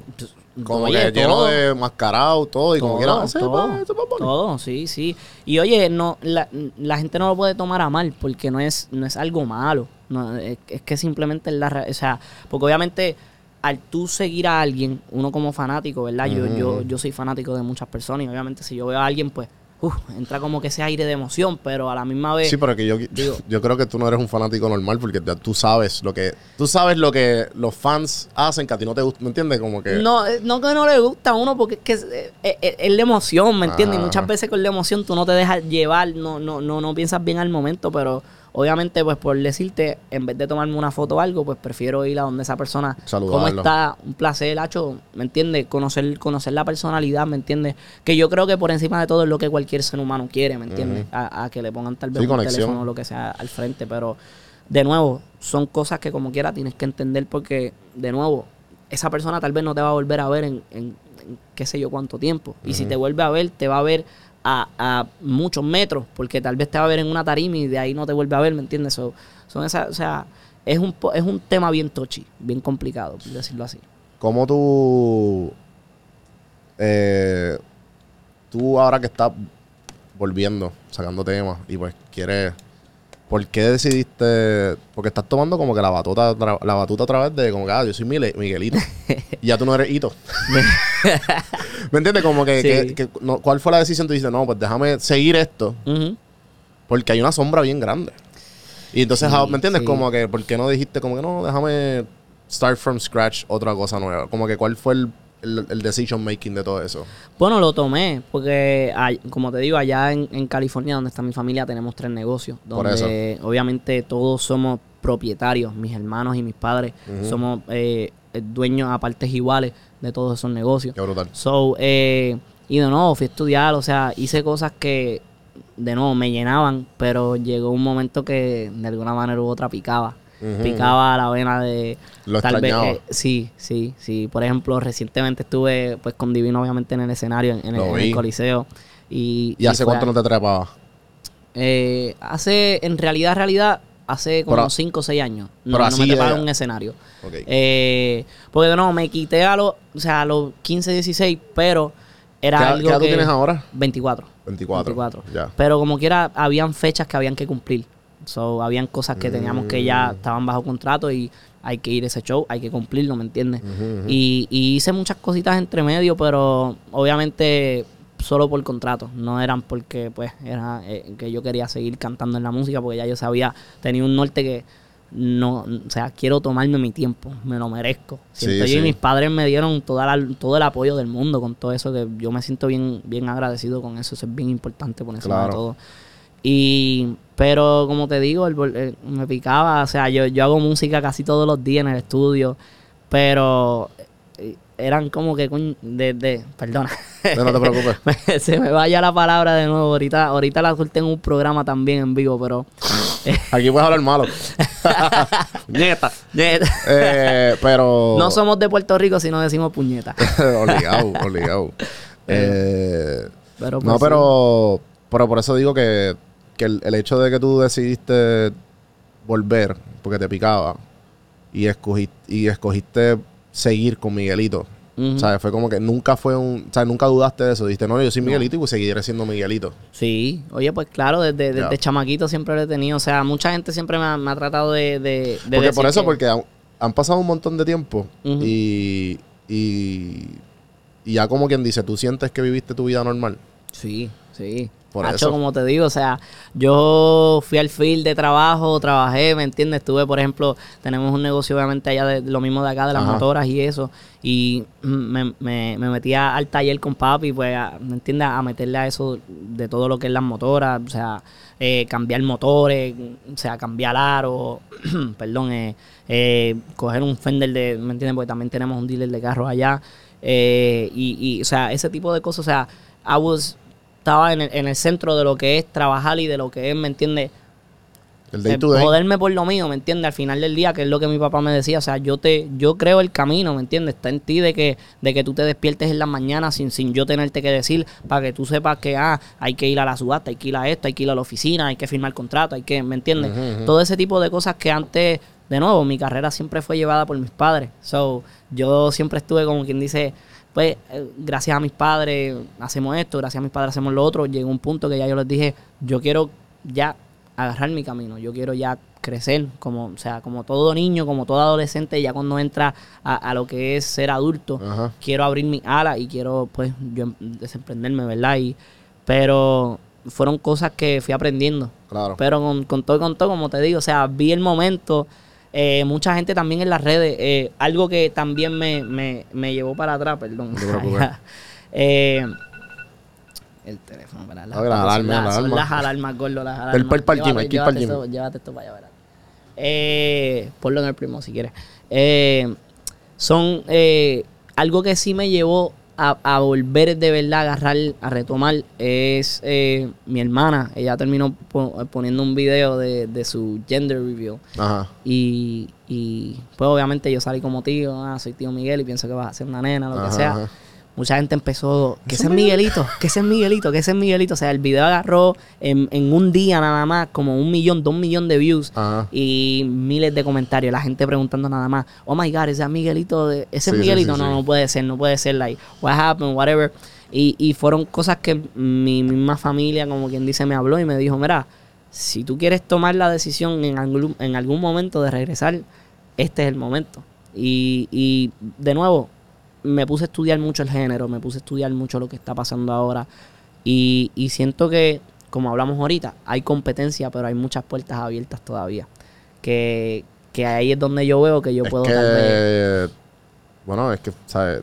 como Oye, que lleno todo. de mascarado todo y como Todo, quiera "Ese todo, pa- ese pa' Bunny". todo, sí, sí. Y oye, no, la, la gente no lo puede tomar a mal porque no es, no es algo malo. No, es, es que simplemente es la, o sea, porque obviamente al tú seguir a alguien, uno como fanático, ¿verdad? Yo, yo, yo soy fanático de muchas personas y obviamente si yo veo a alguien, pues, uf, entra como que ese aire de emoción, pero a la misma vez... Sí, pero que yo, digo- [LAUGHS] yo creo que tú no eres un fanático normal porque tú sabes lo que tú sabes lo que los fans hacen que a ti no te gusta, ¿me entiendes? Como que No, eh, no que no le gusta a uno, porque es que es, eh, eh, es la emoción, ¿me entiendes? Y muchas veces con la emoción tú no te dejas llevar, no, no, no, no piensas bien al momento, pero obviamente, pues por decirte, en vez de tomarme una foto o algo, pues prefiero ir a donde esa persona, ¿cómo Saludarlo. está? Un placer, Hacho, ¿me entiendes? Conocer, conocer la personalidad, ¿me entiendes? Que yo creo que por encima de todo es lo que cualquier ser humano quiere, ¿me entiendes? a, a que le pongan tal vez Sí, un conexión. teléfono o lo que sea al frente, pero de nuevo, son cosas que como quiera tienes que entender porque, de nuevo, esa persona tal vez no te va a volver a ver en, en- en qué sé yo cuánto tiempo. Y si te vuelve a ver, te va a ver a, muchos metros, porque tal vez te va a ver en una tarima y de ahí no te vuelve a ver, ¿me entiendes? So- son esas, o sea, es un, es un tema bien tochi, bien complicado, por decirlo así. ¿Cómo tú eh, tú ahora que estás volviendo, sacando temas y pues quieres ¿Por qué decidiste? Porque estás tomando como que la batuta, la batuta a través de como que, ah, yo soy Miguelito. [LAUGHS] y ya tú no eres Hito. [LAUGHS] ¿Me entiendes? Como que, Sí. que- que no- ¿cuál fue la decisión? Tú dices, no, pues déjame seguir esto. Porque hay una sombra bien grande. Y entonces, Sí, ah, ¿me entiendes? sí. Como que, ¿por qué no dijiste como que no, déjame start from scratch otra cosa nueva? Como que, ¿cuál fue el, el, el decision making de todo eso? Bueno, lo tomé, porque como te digo, allá en, en California, donde está mi familia, tenemos tres negocios. Por Donde obviamente todos somos propietarios, mis hermanos y mis padres. Somos eh, dueños a partes iguales de todos esos negocios. Qué brutal. So, eh, y de nuevo, fui a estudiar, o sea, hice cosas que, de nuevo, me llenaban, pero llegó un momento que de alguna manera u otra picaba. Picaba la vena de... Lo tal vez, eh, sí, sí, sí. Por ejemplo, recientemente estuve pues con Divino obviamente en el escenario, en, en el, en. Coliseo. Y, ¿Y hace cuánto no te trepabas? eh, hace, en realidad, realidad, hace como Pero- 5 o 6 años. No, no me trepaba en un escenario. Eh, porque no, me quité a los, o sea, a los 15, 16, pero era ¿Qué, algo qué edad tú que- tienes ahora? 24. 24. Ya. Pero como quiera, habían fechas que habían que cumplir. So, habían cosas que teníamos que ya Mm. estaban bajo contrato y hay que ir a ese show, hay que cumplirlo, ¿me entiendes? Y, y hice muchas cositas entre medio, pero obviamente solo por contrato. No eran porque pues era eh, que yo quería seguir cantando en la música, porque ya yo sabía, tenía un norte que no, o sea, quiero tomarme mi tiempo, me lo merezco. Siento Sí, yo y mis padres me dieron toda la- todo el apoyo del mundo con todo eso, que yo me siento bien, bien agradecido con eso, eso es bien importante por encima Claro. de todo. Y, pero como te digo, el vol- eh, me picaba, o sea, yo, yo hago música casi todos los días en el estudio, pero eh, eran como que, de, de- perdona, No, no te preocupes. [LAUGHS] se me vaya la palabra de nuevo, ahorita, ahorita la solté en un programa también en vivo, pero... [LAUGHS] Aquí puedes hablar malo. [LAUGHS] Nieta. Eh, pero. no somos de Puerto Rico si no decimos puñeta. obligado, obligado. Eh, Pero no, pues, pero, pero por eso digo que, que el, el hecho de que tú decidiste volver, porque te picaba, y escogiste, y escogiste seguir con Miguelito. Ujú. ¿Sabes? Fue como que nunca fue un. O sea, nunca dudaste de eso. Dijiste, no, yo soy Miguelito y pues seguiré siendo Miguelito. Sí, oye, pues claro, desde, desde chamaquito siempre lo he tenido. O sea, mucha gente siempre me ha, me ha tratado de, de, de Porque por eso, que- porque han, han pasado un montón de tiempo y, y, y ya como quien dice, tú sientes que viviste tu vida normal. Sí, sí. Por Hacho, eso. como te digo, o sea, yo fui al field de trabajo, trabajé, ¿me entiendes? Estuve, por ejemplo, tenemos un negocio obviamente allá de lo mismo de acá, de las Ajá. motoras y eso, y me, me, me metía al taller con papi, pues, a- ¿me entiendes? A meterle a eso de todo lo que es las motoras, o sea, eh, cambiar motores, o sea, cambiar aro, [CLEARS THROAT] perdón, eh, eh, coger un fender de, ¿me entiendes? Porque también tenemos un dealer de carros allá, eh, y, y, o sea, ese tipo de cosas, o sea, I was estaba en el, en el centro de lo que es trabajar y de lo que es, ¿me entiendes? El day Eh, to day. Joderme por lo mío, ¿me entiendes? Al final del día, que es lo que mi papá me decía, o sea, yo te, yo creo el camino, ¿me entiendes? Está en ti de que, de que tú te despiertes en las mañanas sin, sin yo tenerte que decir, para que tú sepas que, ah, hay que ir a la subasta, hay que ir a esto, hay que ir a la oficina, hay que firmar contrato, hay que, ¿me entiendes? Todo ese tipo de cosas que antes, de nuevo, mi carrera siempre fue llevada por mis padres. So, yo siempre estuve como quien dice, pues, eh, gracias a mis padres hacemos esto, gracias a mis padres hacemos lo otro. Llegó un punto que ya yo les dije, yo quiero ya agarrar mi camino, yo quiero ya crecer, como, o sea, como todo niño, como todo adolescente, ya cuando entra a, a lo que es ser adulto, Ajá. quiero abrir mi ala y quiero, pues, yo em- desemprenderme, ¿verdad? Y, pero fueron cosas que fui aprendiendo. Claro. Pero con, con todo y con todo, como te digo, o sea, vi el momento. Eh, mucha gente también en las redes, eh, algo que también me, me, me llevó para atrás, perdón. No. [LAUGHS] Eh, el teléfono, para A ver, las son alarmas, las- las son alarmas. las alarmas, gordo, las alarmas. El pel pa'l gym, ir pa'l llévate gym. esto- Llévate esto para allá. Eh, ponlo en el primo si quieres. Son algo que sí me llevó a, a volver de verdad a agarrar, a retomar, es eh, mi hermana. Ella terminó po- poniendo un video de, de su gender review. Ajá. Y, y pues obviamente yo salí como tío, ah, soy tío Miguel y pienso que vas a ser una nena, lo Ajá, que sea. ajá. Mucha gente empezó, que ese es Miguelito, que ese es Miguelito, que ese es Miguelito. O sea, el video agarró en, en un día nada más como un millón, dos millones de views Ajá. y miles de comentarios. La gente preguntando nada más, oh my God, ese es Miguelito, de, ese Sí, es Miguelito. sí, no, no puede ser, no puede ser, like, what happened, whatever. Y, y fueron cosas que mi misma familia, como quien dice, me habló y me dijo, mira, si tú quieres tomar la decisión en algún, en algún momento de regresar, este es el momento. Y, y de nuevo, me puse a estudiar mucho el género, me puse a estudiar mucho lo que está pasando ahora. Y, y siento que, como hablamos ahorita, hay competencia, pero hay muchas puertas abiertas todavía. Que, que ahí es donde yo veo que yo es puedo que, bueno, es que, ¿sabes?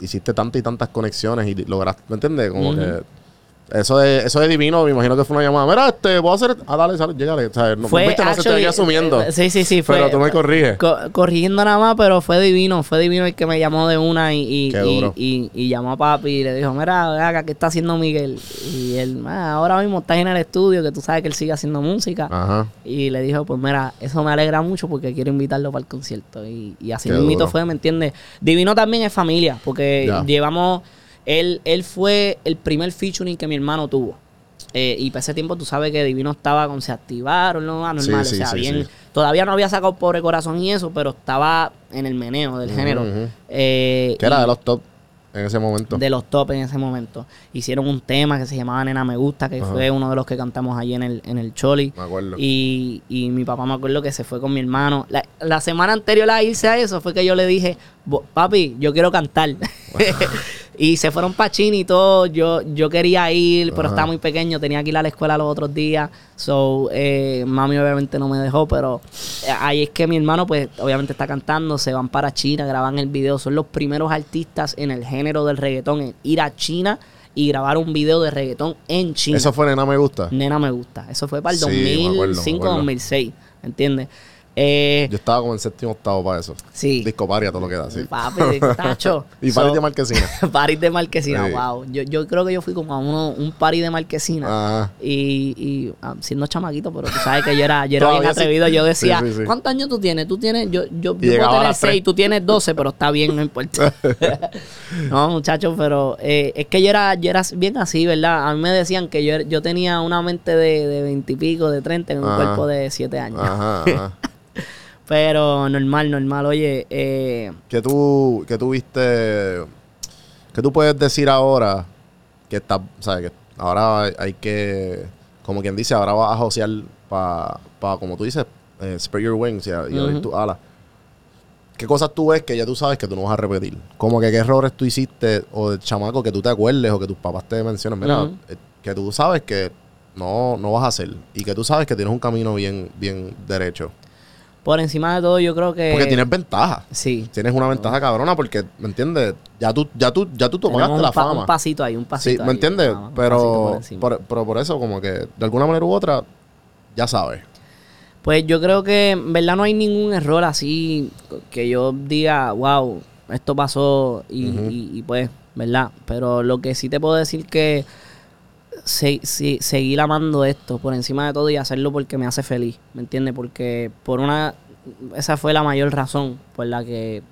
Hiciste tantas y tantas conexiones y lograste, ¿me entiendes? Como que Eso de, eso de divino, me imagino que fue una llamada. Mira, este, puedo hacer. Ah, dale, sale, llégale. O sea, no, Fue viste, no se te asumiendo. eh, Sí, sí, sí. Fue, Pero tú me corriges. co- corrigiendo nada más, pero fue divino. Fue divino el que me llamó de una y, y, y, y- y llamó a papi y le dijo, mira, acá, ¿qué está haciendo Miguel? Y él, "Ah, ahora mismo estás en el estudio, que tú sabes que él sigue haciendo música. Ajá. Y le dijo, pues mira, eso me alegra mucho porque quiero invitarlo para el concierto. Y, y así mismo fue, ¿me entiendes? Divino también es familia, porque Ya. llevamos, él, él fue el primer featuring que mi hermano tuvo. Eh, y para ese tiempo tú sabes que Divino estaba con se activaron, ¿no? Anormal, Sí, sí, o sea, sí, bien. sí. Todavía no había sacado Pobre Corazón y eso, pero estaba en el meneo del género. Eh, Que era de los top en ese momento. de los top en ese momento. Hicieron un tema que se llamaba Nena Me Gusta, que Ajá. fue uno de los que cantamos allí en el, en el Choli. Me acuerdo. Y, y mi papá me acuerdo que se fue con mi hermano. La, la semana anterior a irse a eso fue que yo le dije, "Bo- papi, yo quiero cantar. [LAUGHS] y se fueron para China y todo. Yo, yo quería ir, pero Ajá. estaba muy pequeño. Tenía que ir a la escuela los otros días. So, eh, mami obviamente no me dejó, pero eh, ahí es que mi hermano, pues, obviamente está cantando. Se van para China, graban el video. Son los primeros artistas en el género del reggaetón en ir a China y grabar un video de reggaetón en China. Eso fue Nena Me Gusta. Nena me gusta. Eso fue para el Sí, me acuerdo, me 2005, acuerdo. 2006. ¿Entiendes? Eh, Yo estaba como en séptimo octavo para eso. sí. Disco paria, todo lo que da, sí. Papi, tacho. [LAUGHS] Y So, paris de marquesina. [LAUGHS] París de Marquesina, Sí. wow. Yo, yo creo que yo fui como a uno, un party de Marquesina. Ajá. Y, y ah, siendo chamaquito, pero tú sabes que yo era, yo era bien sí. atrevido. Yo decía, Sí. ¿cuántos años tú tienes? Tú tienes, yo, yo, yo puedo tener las tres. 6, tú tienes 12, pero está bien, no importa. [LAUGHS] no, muchachos, pero eh, es que yo era, yo era bien así, ¿verdad? A mí me decían que yo, yo tenía una mente de, de 20 y pico, de 30, en un Ajá. cuerpo de 7 años. Ajá, ajá. Pero normal, normal. Oye, eh, ¿Qué tú, qué tú viste? ¿Qué tú puedes decir ahora que está, sabes, que ahora hay, que, como quien dice, ahora vas a josear para, pa, como tú dices, eh, spread your wings y, y abrir Ujú. tus alas. ¿Qué cosas tú ves que ya tú sabes que tú no vas a repetir? Como que qué errores tú hiciste o de chamaco que tú te acuerdes o que tus papás te mencionan. Mira, eh, que tú sabes que no, no vas a hacer y que tú sabes que tienes un camino bien, bien derecho. Por encima de todo, yo creo que. Porque tienes ventaja. Sí. Tienes una ventaja cabrona porque, ¿me entiendes? Ya tú, ya tú, ya tú un, la fama. un pasito ahí, un pasito. sí, ¿me entiendes? Pero por, pero por eso, como que de alguna manera u otra, ya sabes. Pues yo creo que en verdad no hay ningún error así que yo diga, wow, esto pasó y, y- y pues, ¿verdad? Pero lo que sí te puedo decir que se- sí, seguir amando esto por encima de todo y hacerlo porque me hace feliz, ¿me entiendes? Porque por una, esa fue la mayor razón por la que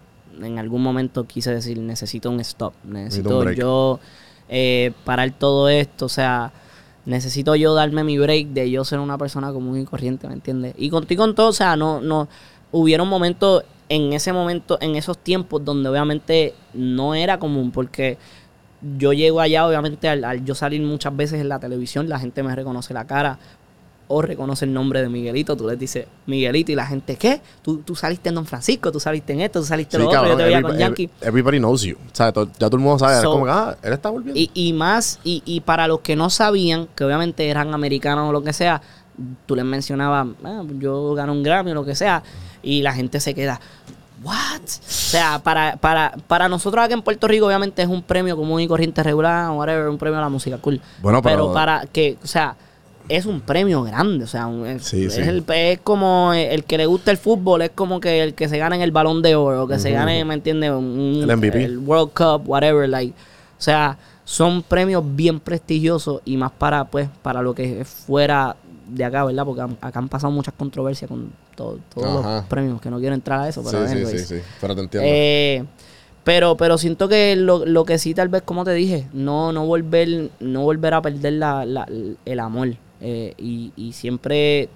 en algún momento quise decir, necesito un stop, necesito yo eh, parar todo esto, o sea, necesito yo darme mi break de yo ser una persona común y corriente, ¿me entiendes? Y contigo con todo, o sea, no, no, hubieron momentos en ese momento, en esos tiempos donde obviamente no era común, porque yo llego allá, obviamente, al, al yo salir muchas veces en la televisión, la gente me reconoce la cara o reconoce el nombre de Miguelito, tú les dices Miguelito y la gente, ¿qué? Tú, tú saliste en Don Francisco, tú saliste en esto, tú saliste en Sí, lo otro, yo cabrón, te veía con Yankee. every- everybody knows you. O sea, ya todo el mundo sabe. So- es como que, ah, él está volviendo. Y, y más, y, y para los que no sabían, que obviamente eran americanos o lo que sea, tú les mencionabas, "Ah, yo gano un Grammy o lo que sea, y la gente se queda, ¿what? O sea, para, para, para nosotros aquí en Puerto Rico, obviamente es un premio común y corriente regular, whatever, un premio a la música, cool. Bueno, pero- para que, o sea, es un premio grande, o sea, un- es, Sí, es sí. el- es como el que le gusta el fútbol, es como que el que se gana en el balón de oro, que se gane, ¿me entiendes? El MVP. el World Cup, whatever, like. O sea, son premios bien prestigiosos y más para, pues, para lo que fuera de acá, ¿verdad? Porque han- acá han pasado muchas controversias con todo- todos Ajá. los premios, que no quiero entrar a eso, pero sí, anyways. sí, sí. Pero te entiendo. Eh, pero, pero siento que lo, lo que sí, tal vez, como te dije, no, no volver, no volver a perder la, la- el amor. Eh, y, y siempre,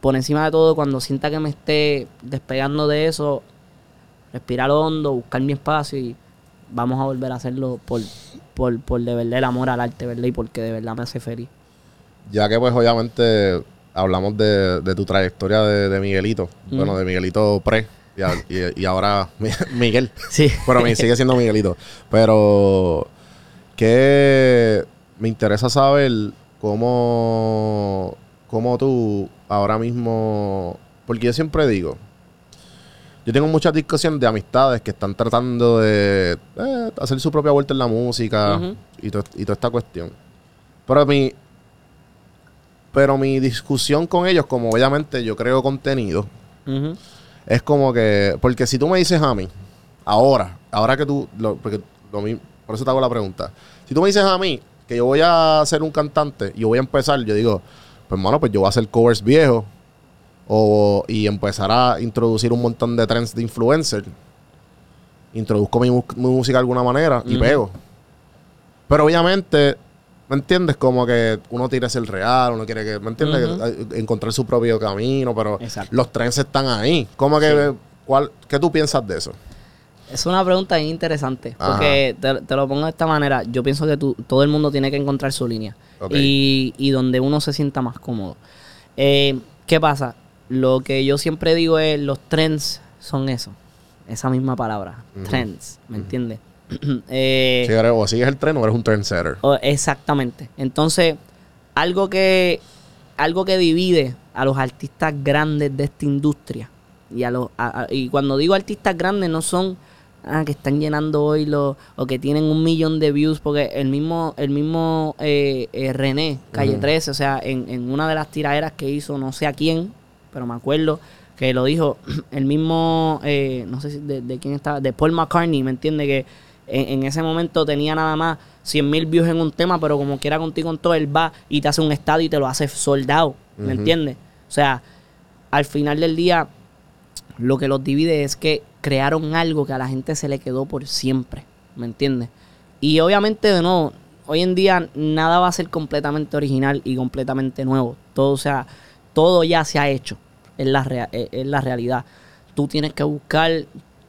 por encima de todo, cuando sienta que me esté despegando de eso, respirar hondo, buscar mi espacio y vamos a volver a hacerlo por, por, por de verdad el amor al arte, ¿verdad? Y porque de verdad me hace feliz. Ya que pues obviamente hablamos de, de tu trayectoria de, de Miguelito. Mm. Bueno, de Miguelito pre. Y, a- y- y ahora Mi- [LAUGHS] Miguel. Sí. Pero me sigue siendo Miguelito. Pero que me interesa saber cómo, cómo tú ahora mismo. Porque yo siempre digo. Yo tengo muchas discusiones de amistades que están tratando de eh, hacer su propia vuelta en la música y, to- y toda esta cuestión. Pero mi. Pero mi discusión con ellos, como obviamente yo creo contenido, es como que. Porque si tú me dices a mí, ahora, ahora que tú. lo- porque lo por eso te hago la pregunta. Si tú me dices a mí que yo voy a ser un cantante y yo voy a empezar, yo digo, pues hermano, pues yo voy a hacer covers viejos. O, y empezar a introducir un montón de trends de influencer. Introduzco mi, música de alguna manera y pego. Pero obviamente, ¿me entiendes? Como que uno quiere ser real, uno quiere que, ¿me entiendes? Eh, Encontrar su propio camino, pero Exacto. los trends están ahí. ¿Cómo que, Sí. cuál, qué tú piensas de eso? Es una pregunta interesante. Ajá. Porque te, te lo pongo de esta manera. Yo pienso que tú, todo el mundo tiene que encontrar su línea. Y, y donde uno se sienta más cómodo. Eh, ¿Qué pasa? Lo que yo siempre digo es: los trends son eso. Esa misma palabra. Ujú. Trends. ¿Me entiendes? [CLEARS THROAT] Eh, eres, o sigues el tren o eres un trendsetter. exactamente. Entonces, algo que, algo que divide a los artistas grandes de esta industria. Y, a los, a- a- y cuando digo artistas grandes, no son ah, que están llenando hoy los, o que tienen un millón de views, porque el mismo, el mismo eh, eh, René, Calle Ujú. 13, o sea, en, en una de las tiraderas que hizo, no sé a quién, pero me acuerdo que lo dijo [CLEARS THROAT] el mismo, eh, no sé si de, de quién estaba, de Paul McCartney, ¿me entiende? Que en, en ese momento tenía nada más 100 mil views en un tema, pero como quiera contigo en todo, él va y te hace un estadio y te lo hace soldado, ¿me Ujú. entiendes? O sea, al final del día, lo que los divide es que crearon algo que a la gente se le quedó por siempre, ¿me entiendes? Y obviamente, de nuevo, hoy en día nada va a ser completamente original y completamente nuevo. Todo, o sea, todo ya se ha hecho, es la, rea- es la realidad. Tú tienes que buscar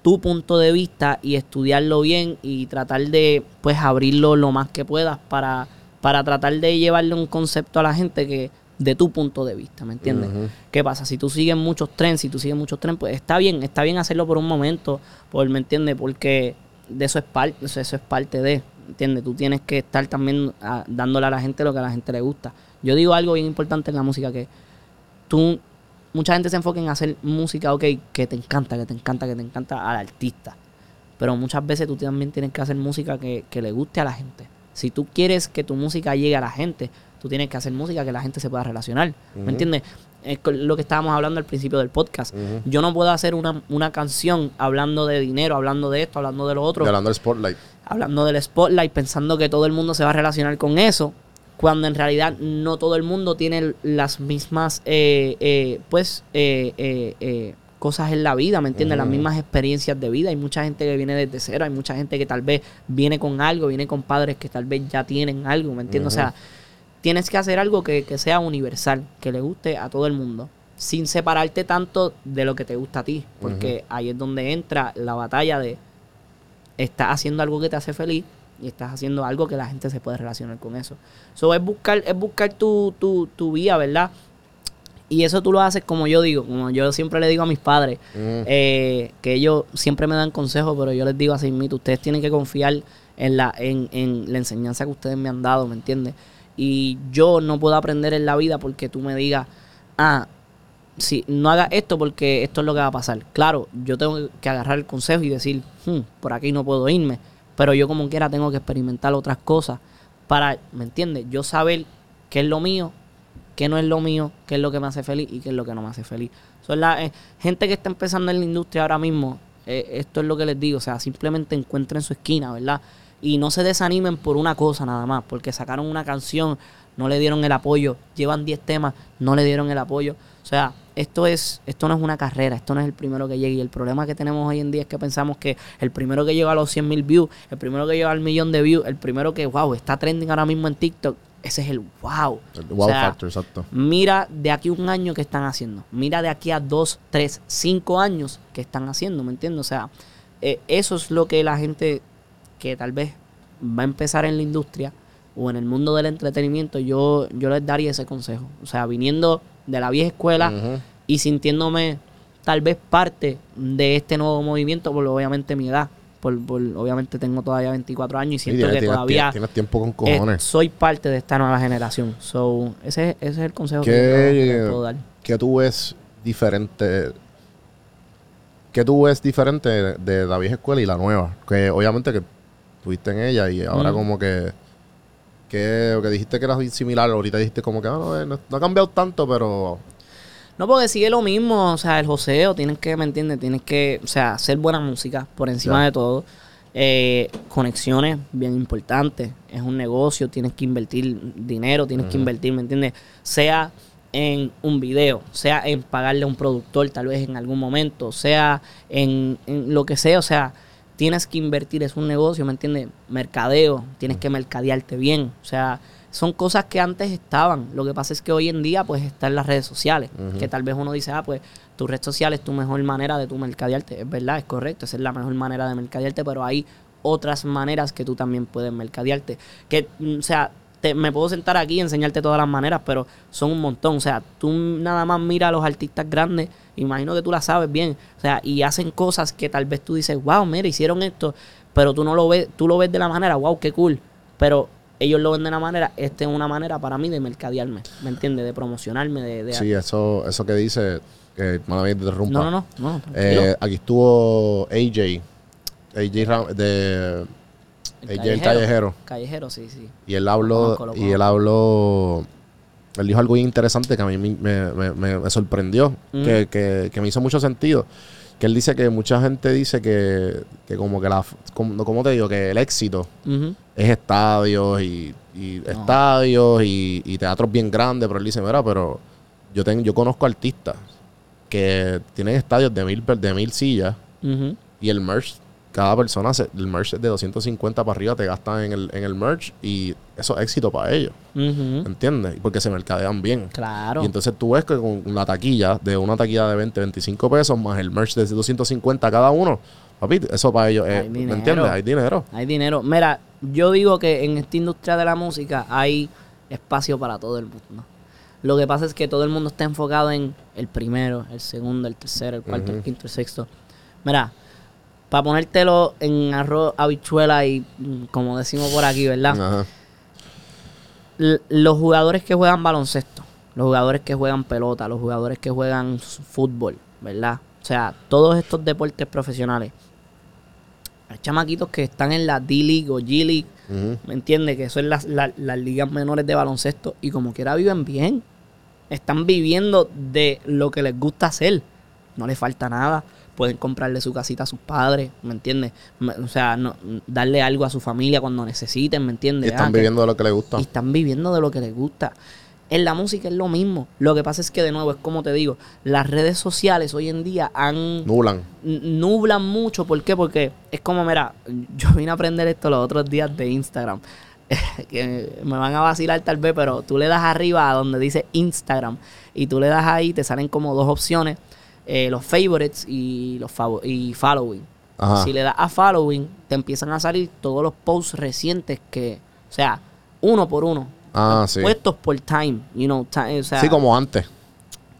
tu punto de vista y estudiarlo bien y tratar de, pues, abrirlo lo más que puedas para, para tratar de llevarle un concepto a la gente que de tu punto de vista, ¿me entiendes? Ujú. ¿Qué pasa? Si tú sigues muchos trends, si tú sigues muchos trends, pues está bien, está bien hacerlo por un momento, por, ¿me entiendes? Porque de eso es parte, eso, eso es parte de, ¿me entiendes? Tú tienes que estar también ah, dándole a la gente lo que a la gente le gusta. Yo digo algo bien importante en la música que tú, mucha gente se enfoca en hacer música, ok, que te encanta, que te encanta, que te encanta al artista. Pero muchas veces tú también tienes que hacer música que, que le guste a la gente. Si tú quieres que tu música llegue a la gente, tú tienes que hacer música que la gente se pueda relacionar. ¿Me entiendes? Es lo que estábamos hablando al principio del podcast. Yo no puedo hacer una, una canción hablando de dinero, hablando de esto, hablando de lo otro, Hablando del spotlight. hablando del spotlight, pensando que todo el mundo se va a relacionar con eso, cuando en realidad no todo el mundo tiene las mismas, eh, eh, pues, eh, eh, eh, cosas en la vida, ¿me entiendes? Las mismas experiencias de vida. Hay mucha gente que viene desde cero, hay mucha gente que tal vez viene con algo, viene con padres que tal vez ya tienen algo, ¿me entiendes? O sea, tienes que hacer algo que, que sea universal, que le guste a todo el mundo, sin separarte tanto de lo que te gusta a ti, porque ahí es donde entra la batalla de estás haciendo algo que te hace feliz y estás haciendo algo que la gente se puede relacionar con eso. Eso es buscar, es buscar tu, tu, tu vía, ¿verdad? Y eso tú lo haces como yo digo, como yo siempre le digo a mis padres, Ujú. eh, que ellos siempre me dan consejos, pero yo les digo así mismo, ustedes tienen que confiar en la, en, en la enseñanza que ustedes me han dado, ¿me entiendes? Y yo no puedo aprender en la vida porque tú me digas, ah, si no hagas esto porque esto es lo que va a pasar. Claro, yo tengo que agarrar el consejo y decir, "Hmm, por aquí no puedo irme, pero yo como quiera tengo que experimentar otras cosas para, ¿me entiendes? Yo saber qué es lo mío, qué no es lo mío, qué es lo que me hace feliz y qué es lo que no me hace feliz. Son la eh, gente que está empezando en la industria ahora mismo, eh, esto es lo que les digo, o sea, simplemente encuentren su esquina, ¿verdad? Y no se desanimen por una cosa nada más, porque sacaron una canción, no le dieron el apoyo, llevan 10 temas, no le dieron el apoyo. O sea, esto es esto no es una carrera, esto no es el primero que llegue. Y el problema que tenemos hoy en día es que pensamos que el primero que llega a los 100 mil views, el primero que llega al millón de views, el primero que, wow, está trending ahora mismo en TikTok, ese es el wow. El O wow sea, factor, exacto. Mira de aquí a un año que están haciendo. Mira de aquí a dos, tres, cinco años que están haciendo, ¿me entiendes? O sea, eh, eso es lo que la gente que tal vez va a empezar en la industria o en el mundo del entretenimiento, yo, yo les daría ese consejo. O sea, viniendo de la vieja escuela y sintiéndome tal vez parte de este nuevo movimiento, por obviamente mi edad. Por, por- obviamente tengo todavía 24 años y siento que tienes- todavía tienes tiempo con eh, cojones. soy parte de esta nueva generación. So, ese, ese es el consejo que ¿Qué, yo puedo dar. ¿Qué tú ves diferente? ¿Qué tú ves diferente de, la vieja escuela y la nueva? Que obviamente que estuviste en ella y ahora Mm. como que... Que, que dijiste que era similar, ahorita dijiste como que ah, no, no, no ha cambiado tanto, pero No, porque sigue lo mismo, o sea, el joseo, tienes que, ¿me entiendes? Tienes que, o sea, hacer buena música por encima de todo. Eh, conexiones, bien importantes. Es un negocio, tienes que invertir dinero, tienes que invertir, ¿me entiendes? Sea en un video, sea en pagarle a un productor tal vez en algún momento, sea en, en lo que sea, o sea, tienes que invertir, es un negocio, ¿me entiendes? Mercadeo, tienes que mercadearte bien, o sea, son cosas que antes estaban, lo que pasa es que hoy en día pues está en las redes sociales, que tal vez uno dice, ah, pues tu red social es tu mejor manera de tu mercadearte, es verdad, es correcto, esa es la mejor manera de mercadearte, pero hay otras maneras que tú también puedes mercadearte, que, mm, o sea, te- me puedo sentar aquí y enseñarte todas las maneras, pero son un montón. O sea, tú nada más mira a los artistas grandes, imagino que tú las sabes bien. O sea, y hacen cosas que tal vez tú dices, wow, mira, hicieron esto, pero tú no lo ves, tú lo ves de la manera, wow, qué cool. Pero ellos lo ven de la manera, esta es una manera para mí de mercadearme, ¿me entiendes? De promocionarme, de... de- sí, eso, eso que dice, que mía, te interrumpa. no, no, no, no. Eh, aquí estuvo AJ, AJ Ram- de AJ el callejero. Callejero, sí, sí. Y él habló, lo y él habló, él dijo algo interesante que a mí me, me- me- me sorprendió, Mm. que, que- que me hizo mucho sentido. Que él dice que mucha gente dice que, que como que la, como, ¿cómo te digo? Que el éxito es estadios y, y estadios y, y teatros bien grandes, pero él dice, mira, pero yo tengo, yo conozco artistas que tienen estadios de mil, de mil sillas y el merch, cada persona, se- el merch es de 250 para arriba, te gastan en el, en el merch y eso es éxito para ellos, Ujú. ¿entiendes? Porque se mercadean bien. Claro. Y entonces tú ves que con la taquilla, de una taquilla de 20, 25 pesos, más el merch de 250 cada uno, papi, eso para ellos, es, Hay ¿me dinero. entiendes? Hay dinero. Hay dinero. Mira, yo digo que en esta industria de la música hay espacio para todo el mundo. Lo que pasa es que todo el mundo está enfocado en el primero, el segundo, el tercero, el cuarto, el quinto, el sexto. Mira, para ponértelo en arroz, habichuela y mm, como decimos por aquí, ¿verdad? Ajá. Los jugadores que juegan baloncesto, los jugadores que juegan pelota, los jugadores que juegan fútbol, ¿verdad? O sea, todos estos deportes profesionales. Hay chamaquitos que están en la D-League o G-League. ¿me entiendes? Que son las, las- las ligas menores de baloncesto y como quiera viven bien. Están viviendo de lo que les gusta hacer. No les falta nada. Pueden comprarle su casita a sus padres, ¿me entiendes? O sea, no, darle algo a su familia cuando necesiten, ¿me Y entiendes? están Ah, que- viviendo de lo que les gusta. y están viviendo de lo que les gusta. En la música es lo mismo. Lo que pasa es que, de nuevo, es como te digo, las redes sociales hoy en día han Nulan. n- nublan mucho. ¿Por qué? Porque es como, mira, yo vine a aprender esto los otros días de Instagram. [LAUGHS] que me van a vacilar tal vez, pero tú le das arriba a donde dice Instagram y tú le das ahí, te salen como dos opciones, eh, los favorites y los favo- y following. Ajá. Si le das a following, te empiezan a salir todos los posts recientes que, o sea, uno por uno, Ah, sí. puestos por time, you know, ti- o sea, Sí, como antes.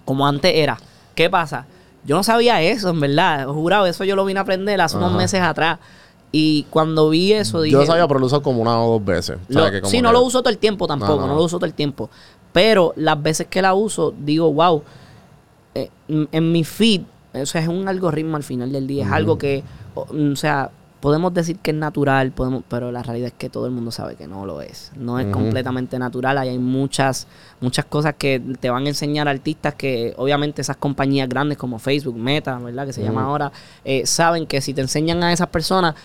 como antes era. ¿Qué pasa? Yo no sabía eso, en verdad. Jurado, eso yo lo vine a aprender hace unos meses atrás. Y cuando vi eso, dije. Yo lo sabía, pero lo uso como una o dos veces. lo-. Que como sí, no lo uso todo el tiempo tampoco, No, no, no. lo uso todo el tiempo. Pero las veces que la uso, digo, wow, eh, en- mi feed, o sea, es un algoritmo al final del día. Es algo que, o, o sea, podemos decir que es natural, podemos, pero la realidad es que todo el mundo sabe que no lo es. No es completamente natural. Hay muchas, muchas cosas que te van a enseñar artistas que, obviamente, esas compañías grandes como Facebook, Meta, ¿verdad? Que se llama ahora, eh, saben que si te enseñan a esas personas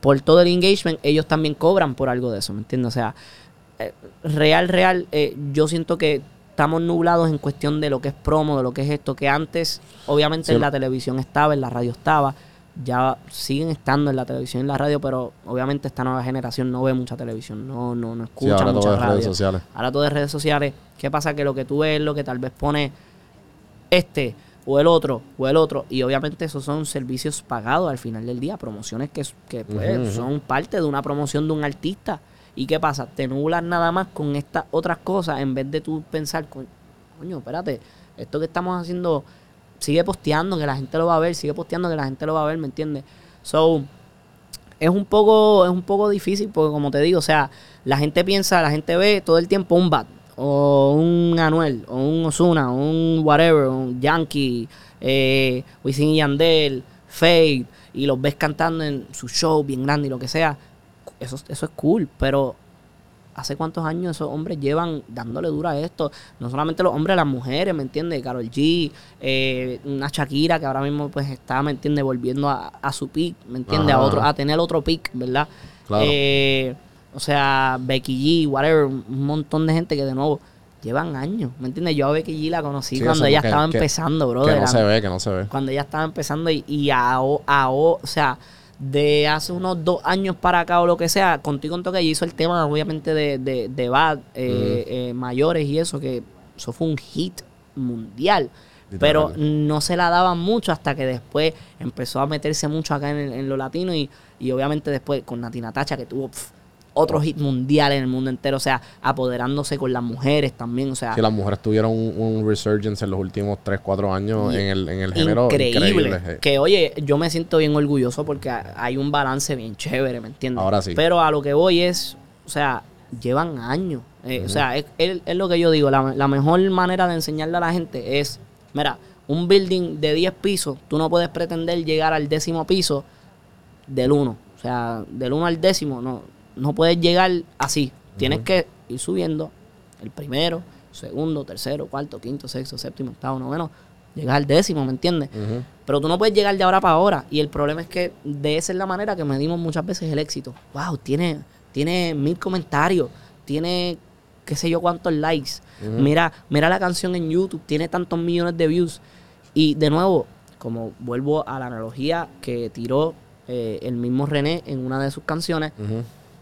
por todo el engagement, ellos también cobran por algo de eso, ¿me entiendes? O sea, eh, real, real, eh, yo siento que estamos nublados en cuestión de lo que es promo, de lo que es esto, que antes, obviamente Sí. en la televisión estaba, en la radio estaba, ya siguen estando en la televisión y en la radio, pero obviamente esta nueva generación no ve mucha televisión, no, no, no Sí, escucha ahora mucha todo radio. redes sociales. Ahora todo es redes sociales. ¿Qué pasa? Que lo que tú ves es lo que tal vez pone este o el otro o el otro. Y obviamente esos son servicios pagados al final del día, promociones que, que pues, son parte de una promoción de un artista. ¿Y qué pasa? Te nublas nada más con estas otras cosas en vez de tú pensar, "Co- coño, espérate, esto que estamos haciendo, sigue posteando que la gente lo va a ver, sigue posteando que la gente lo va a ver, ¿me entiendes? So, es un poco es un poco difícil porque como te digo, o sea, la gente piensa, la gente ve todo el tiempo un Bat o un Anuel o un Osuna o un whatever, un Yankee, eh, Wisin y Yandel, Fade y los ves cantando en su show bien grande y lo que sea. Eso, eso es cool, pero ¿hace cuántos años esos hombres llevan dándole dura a esto? No solamente los hombres, las mujeres, ¿me entiendes? Carol G, eh, una Shakira que ahora mismo pues está, ¿me entiendes? Volviendo a, a su pick, ¿me entiendes? A, otro, a tener otro pick, ¿verdad? Claro. Eh, o sea, Becky G, whatever, un montón de gente que de nuevo llevan años, ¿me entiendes? Yo a Becky G la conocí Sí, cuando ella que- estaba que- empezando, bro. que no se ve, que no se ve. Cuando ella estaba empezando y, y a, o- a o- o sea, de hace unos dos años para acá o lo que sea, contigo en toque hizo el tema obviamente de, de, de Bad, eh, eh, mayores y eso, que eso fue un hit mundial. Pero no se la daban mucho hasta que después empezó a meterse mucho acá en, el- en lo latino y, y obviamente después con Natina Tacha que tuvo pf, otro hit mundial en el mundo entero, o sea, apoderándose con las mujeres también, o sea, Que las mujeres tuvieron un, un resurgence en los últimos 3, 4 años en el, en el género. increíble. Increíble. eh. Que oye, yo me siento bien orgulloso porque ha- hay un balance bien chévere, ¿me entiendes? Ahora sí. Pero a lo que voy es, o sea, llevan años. Eh, O sea, es, es- es lo que yo digo, la, la mejor manera de enseñarle a la gente es, mira, un building de 10 pisos, tú no puedes pretender llegar al décimo piso del 1. O sea, del 1 al décimo, no, no puedes llegar así. Tienes que ir subiendo el primero, segundo, tercero, cuarto, quinto, sexto, séptimo, octavo, noveno, llegar al décimo, ¿me entiendes? Pero tú no puedes llegar de ahora para ahora. Y el problema es que de esa es la manera que medimos muchas veces el éxito. Wow, tiene, tiene mil comentarios, tiene qué sé yo cuántos likes. Mira, mira la canción en YouTube, tiene tantos millones de views. Y de nuevo, como vuelvo a la analogía que tiró eh, el mismo René en una de sus canciones.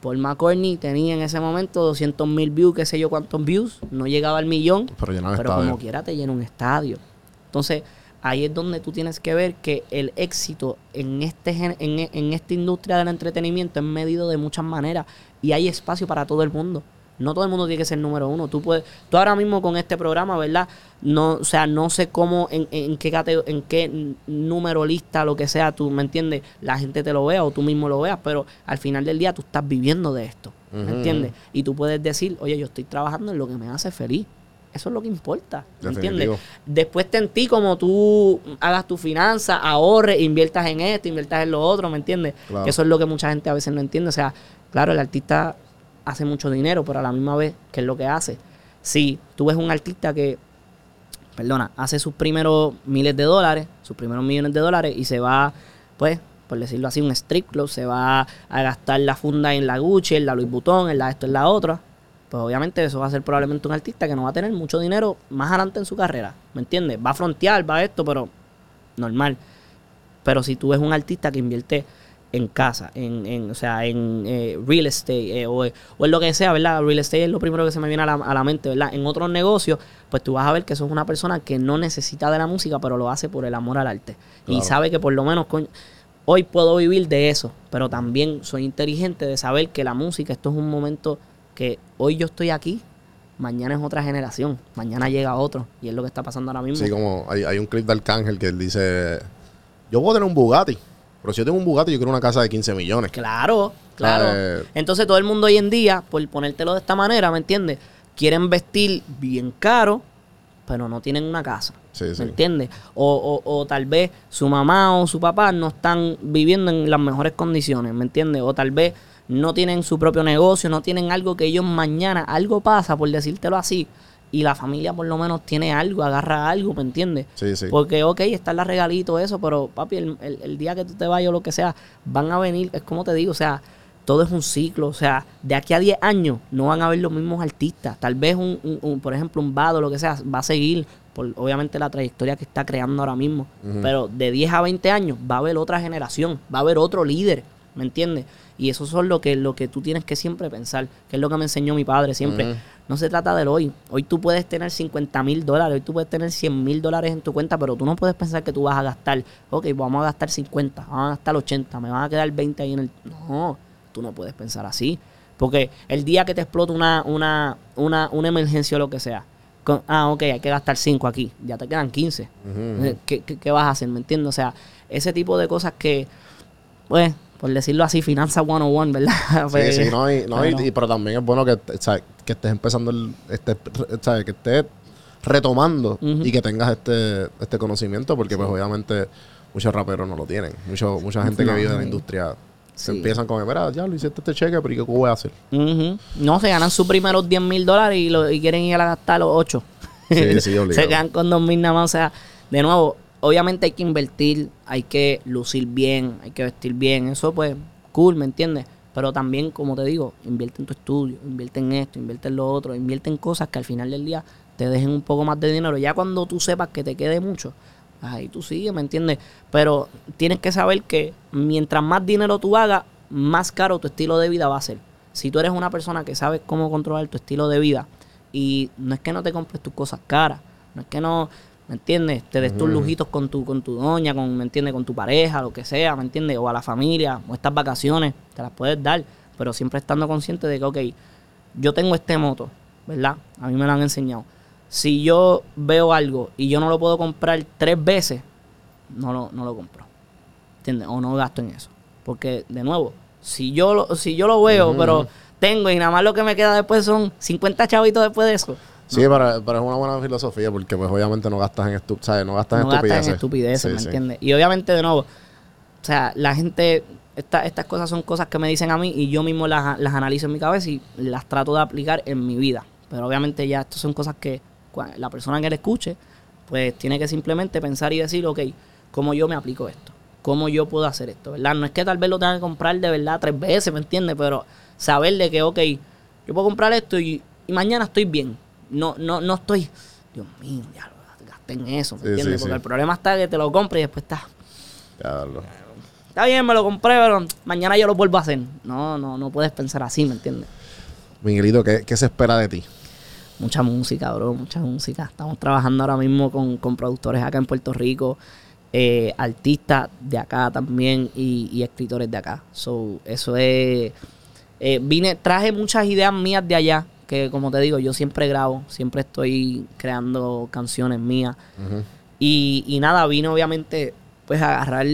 Paul McCartney tenía en ese momento 200 mil views, qué sé yo cuántos views, no llegaba al millón, Pero llenaba pero estadio. como quiera te llena un estadio. Entonces, ahí es donde tú tienes que ver que el éxito en, este, en, en esta industria del entretenimiento es medido de muchas maneras y hay espacio para todo el mundo. No todo el mundo tiene que ser número uno. Tú puedes, tú ahora mismo con este programa, ¿verdad? No, o sea, no sé cómo, en, en qué en qué número lista, lo que sea, tú me entiendes, la gente te lo vea o tú mismo lo veas, pero al final del día tú estás viviendo de esto, ¿me entiendes? Y tú puedes decir, oye, yo estoy trabajando en lo que me hace feliz. Eso es lo que importa, ¿me entiendes? Después está en ti como tú hagas tu finanza, ahorres, inviertas en esto, inviertas en lo otro, ¿me entiendes? Claro. Que eso es lo que mucha gente a veces no entiende. O sea, claro, el artista hace mucho dinero, pero a la misma vez, ¿qué es lo que hace? Si tú ves un artista que, perdona, hace sus primeros miles de dólares, sus primeros millones de dólares y se va, pues, por decirlo así, un strip club, se va a gastar la funda en la Gucci, en la Louis Vuitton, en la esto, en la otra, pues obviamente eso va a ser probablemente un artista que no va a tener mucho dinero más adelante en su carrera, ¿me entiendes? Va a frontear, va a esto, pero normal. Pero si tú ves un artista que invierte en casa, en, en, o sea, en eh, real estate eh, o, o en lo que sea, ¿verdad? Real estate es lo primero que se me viene a la, a la mente, ¿verdad? En otros negocios, pues tú vas a ver que eso es una persona que no necesita de la música, pero lo hace por el amor al arte. Y sabe que por lo menos, coño, hoy puedo vivir de eso, pero también soy inteligente de saber que la música, esto es un momento que hoy yo estoy aquí, mañana es otra generación, mañana llega otro, y es lo que está pasando ahora mismo. Sí, como hay, hay un clip de Arcángel que él dice: Yo puedo tener un Bugatti, pero si yo tengo un Bugatti, yo quiero una casa de 15 millones. Claro, claro. Eh, Entonces todo el mundo hoy en día, por ponértelo de esta manera, ¿me entiendes? Quieren vestir bien caro, pero no tienen una casa. Sí, sí. ¿Me entiendes? O, o, o tal vez su mamá o su papá no están viviendo en las mejores condiciones, ¿me entiendes? O tal vez no tienen su propio negocio, no tienen algo que ellos mañana, algo pasa, por decírtelo así, y la familia por lo menos tiene algo, agarra algo, ¿me entiendes? Sí, sí. Porque, ok, está la regalito, eso, pero papi, el, el- el día que tú te vayas o lo que sea, van a venir, es como te digo, o sea, todo es un ciclo, o sea, de aquí a 10 años no van a ver los mismos artistas. Tal vez, un, un- un, por ejemplo, un Vado, lo que sea, va a seguir por obviamente la trayectoria que está creando ahora mismo. Pero de 10 a 20 años va a haber otra generación, va a haber otro líder, ¿me entiendes? Y eso es lo que, lo que tú tienes que siempre pensar, que es lo que me enseñó mi padre siempre. No se trata del hoy. Hoy tú puedes tener 50 mil dólares, hoy tú puedes tener 100 mil dólares en tu cuenta, pero tú no puedes pensar que tú vas a gastar, ok, vamos a gastar 50, vamos a gastar 80, me van a quedar 20 ahí en el... No, tú no puedes pensar así. Porque el día que te explota una, una, una, una emergencia o lo que sea, con- ah, ok, hay que gastar 5 aquí, ya te quedan 15. Ujú, Eh, ¿Qué, qué, qué vas a hacer? ¿Me entiendes? O sea, ese tipo de cosas que, pues, por decirlo así, finanza 101, ¿verdad? [LAUGHS] Sí, sí, no, y, no, pero- y- pero también es bueno que, que estés empezando, el, este, sea, que estés retomando y que tengas este, este conocimiento, porque pues obviamente muchos raperos no lo tienen. Mucho, mucha gente No, que vive en la industria Se Sí. empiezan con, mira, ya lo hiciste este cheque, pero ¿y qué voy a hacer? Ujú. No, se ganan sus primeros 10 mil dólares y, lo- y quieren ir a gastar los 8. Sí, sí, [LAUGHS] obligado. se quedan con 2 mil nada más. O sea, de nuevo, obviamente hay que invertir, hay que lucir bien, hay que vestir bien. Eso, pues, cool, ¿me entiendes? Pero también, como te digo, invierte en tu estudio, invierte en esto, invierte en lo otro, invierte en cosas que al final del día te dejen un poco más de dinero. Ya cuando tú sepas que te quede mucho, ahí tú sigues, ¿me entiendes? Pero tienes que saber que mientras más dinero tú hagas, más caro tu estilo de vida va a ser. Si tú eres una persona que sabes cómo controlar tu estilo de vida y no es que no te compres tus cosas caras, no es que no, ¿me entiendes? Te des tus lujitos con tu, con tu doña, con, ¿me entiendes? Con tu pareja, lo que sea, ¿me entiendes? O a la familia, o estas vacaciones, te las puedes dar, pero siempre estando consciente de que, ok, yo tengo este moto, ¿verdad? A mí me lo han enseñado. Si yo veo algo y yo no lo puedo comprar tres veces, no lo, no lo compro. ¿Entiendes? O no gasto en eso. Porque, de nuevo, si yo lo, si yo lo veo, pero tengo y nada más lo que me queda después son 50 chavitos después de eso. Sí, pero, pero es una buena filosofía porque pues obviamente no gastas en estu ¿sabes? No gastas no en estupideces. gastas en estupideces, Sí, ¿me sí. entiendes? Y obviamente, de nuevo, o sea, la gente, esta- estas cosas son cosas que me dicen a mí y yo mismo las, las analizo en mi cabeza y las trato de aplicar en mi vida. Pero obviamente ya estas son cosas que la persona que le escuche, pues tiene que simplemente pensar y decir, ok, ¿cómo yo me aplico esto? ¿Cómo yo puedo hacer esto? ¿Verdad? No es que tal vez lo tenga que comprar de verdad tres veces, ¿me entiendes? Pero saber de que, ok, yo puedo comprar esto y, y mañana estoy bien. No, no, no estoy, Dios mío, ya lo gasté en eso, ¿me Sí, entiendes? sí, Porque sí. el problema está que te lo compres y después está, Ya, lo- está bien, me lo compré, pero mañana yo lo vuelvo a hacer. No, no, no puedes pensar así, ¿me entiendes? Miguelito, ¿qué, ¿qué se espera de ti? Mucha música, bro, mucha música. Estamos trabajando ahora mismo con, con productores acá en Puerto Rico, eh, artistas de acá también y, y escritores de acá. So, eso es. eh, vine, traje muchas ideas mías de allá, que como te digo, yo siempre grabo, siempre estoy creando canciones mías. Y, y nada, vine obviamente pues a agarrar,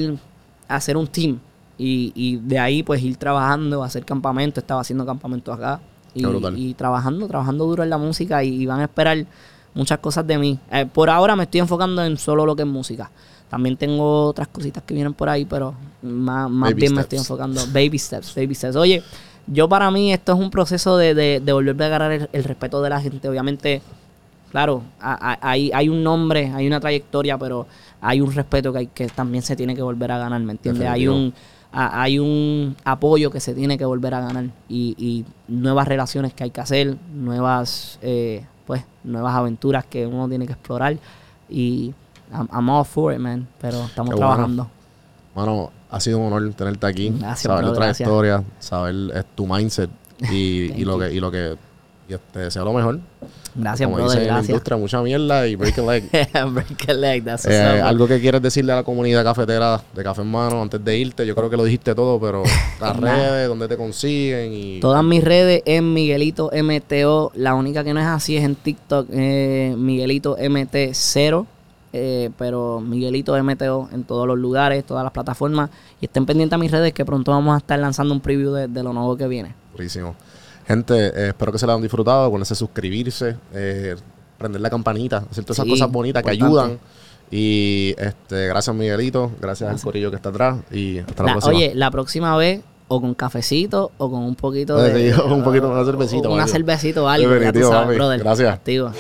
a hacer un team. Y, y de ahí pues ir trabajando, hacer campamento. Estaba haciendo campamento acá. Y, trabajando, trabajando duro en la música y, van a esperar muchas cosas de mí. Eh, por ahora me estoy enfocando en solo lo que es música. También tengo otras cositas que vienen por ahí, pero más, más bien me estoy enfocando. Baby steps, baby steps. Oye, yo para mí esto es un proceso de, de, de volverme a agarrar el, el respeto de la gente. Obviamente, claro, a- a- hay, hay un nombre, hay una trayectoria, pero hay un respeto que, hay, que también se tiene que volver a ganar, ¿me entiendes? Hay un, a- hay un apoyo que se tiene que volver a ganar y, y nuevas relaciones que hay que hacer, nuevas, eh, pues, nuevas aventuras que uno tiene que explorar y I'm, I'm all for it, man, pero estamos Qué bueno. Mano, ha sido un honor tenerte aquí. Gracias, saber bro, tu gracias. trayectoria, saber eh, tu mindset y, [LAUGHS] lo que y lo que y te deseo lo mejor. Gracias, Como brother, dicen en la gracias. industria, mucha mierda y break a leg. [LAUGHS] Break a leg, that's Eh, algo que quieres decirle a la comunidad cafetera de Café Hermano antes de irte, yo creo que lo dijiste todo, pero [LAUGHS] las redes, donde te consiguen y Todas mis redes en Miguelito MTO. La única que no es así es en TikTok, eh, Miguelito MT0. Eh, pero Miguelito MTO en todos los lugares, todas las plataformas. Y estén pendientes a mis redes que pronto vamos a estar lanzando un preview de, de lo nuevo que viene. Durísimo. Gente, eh, espero que se la hayan disfrutado, ponerse a suscribirse, eh, prender la campanita, hacer todas esas Sí, cosas bonitas que ayudan. Y este, gracias Miguelito, gracias, al corillo que está atrás y hasta la, La- próxima. oye, la próxima vez, o con cafecito, o con un poquito [LAUGHS] de. sí, un poquito, una cervecita Una cervecita o algo. ya tú Definitivo, sabes, papi. brother. Gracias. Activo.